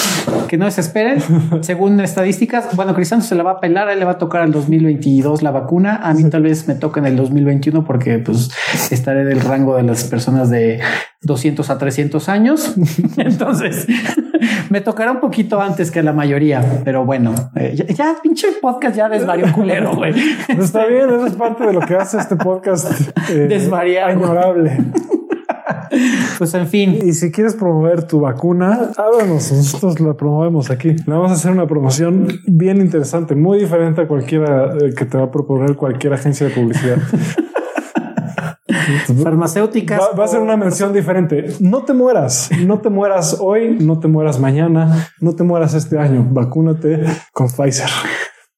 Speaker 2: Que no se esperen. Según estadísticas, bueno, Crisanto se la va a pelar, a él le va a tocar al 2022 la vacuna. A mí tal vez me toca en el 2021 porque pues estaré del rango de las personas de 200 a 300 años. Entonces me tocará un poquito antes que la mayoría, pero bueno, eh, ya, ya, pinche podcast ya desvarió culero, güey.
Speaker 1: Pues Está bien, eso es parte de lo que hace este podcast. eh,
Speaker 2: Desvariado. Pues en fin,
Speaker 1: Y si quieres promover tu vacuna, háblanos. Nosotros la promovemos aquí. Le vamos a hacer una promoción bien interesante, muy diferente a cualquiera eh, que te va a proponer cualquier agencia de publicidad.
Speaker 2: Farmacéuticas.
Speaker 1: Va, va a ser una mención diferente. No te mueras, no te mueras hoy, no te mueras mañana, no te mueras este año. Vacúnate con Pfizer.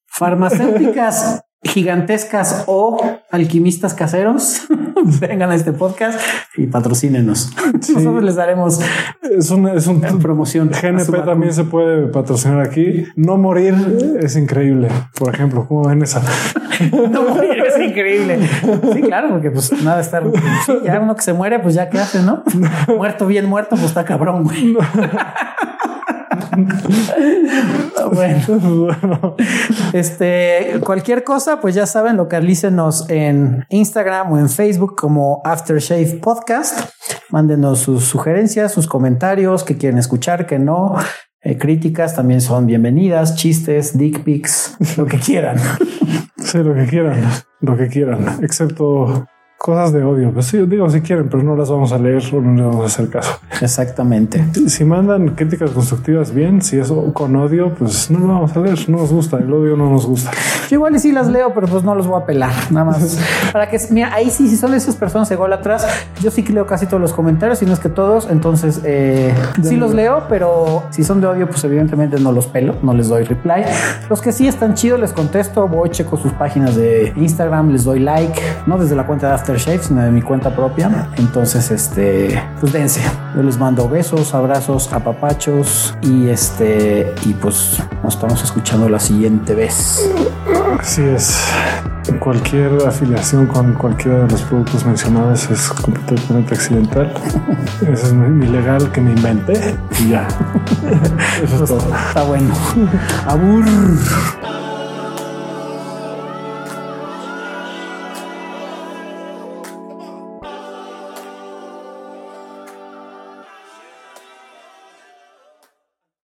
Speaker 2: farmacéuticas gigantescas o alquimistas caseros vengan a este podcast y patrocínenos. Nosotros les daremos
Speaker 1: Es un, es un
Speaker 2: promoción.
Speaker 1: GNP también se puede patrocinar aquí. No morir es increíble. Por ejemplo, ¿cómo ven esa?
Speaker 2: No morir es increíble. Sí, claro, porque pues nada estar. sí, ya uno que se muere, pues ya qué hace, ¿no? Muerto, bien muerto, pues está cabrón, güey. Bueno,
Speaker 1: Bueno,
Speaker 2: este cualquier cosa, pues ya saben, localícenos en Instagram o en Facebook como Aftershave Podcast. Mándenos sus sugerencias, sus comentarios, que quieren escuchar, que no. Eh, críticas también son bienvenidas, chistes, dick pics, lo que quieran.
Speaker 1: sí, lo que quieran, lo que quieran, excepto cosas de odio. Pues sí, digo si quieren, pero no las vamos a leer o no les vamos a hacer caso.
Speaker 2: Exactamente.
Speaker 1: Si mandan críticas constructivas bien, si es con odio, pues no lo vamos a leer. No nos gusta. El odio no nos gusta.
Speaker 2: Yo igual y sí las leo, pero pues no los voy a pelar. Nada más para que mira, ahí sí, si son esas personas atrás yo sí que leo casi todos los comentarios, si no es que todos. Entonces, eh, sí los leo, pero si son de odio, pues evidentemente no los pelo, no les doy reply. Los que sí están chidos, les contesto, voy, checo sus páginas de Instagram, les doy like, no desde la cuenta de Aftershave, sino de mi cuenta propia. Entonces, este, pues dense. Yo les mando besos, abrazos, apapachos y este, y pues nos estamos escuchando la siguiente vez.
Speaker 1: Así es. Cualquier afiliación con cualquiera de los productos mencionados es completamente accidental. Eso es ilegal que me inventé y ya.
Speaker 2: Eso es todo. Está bueno. Abur.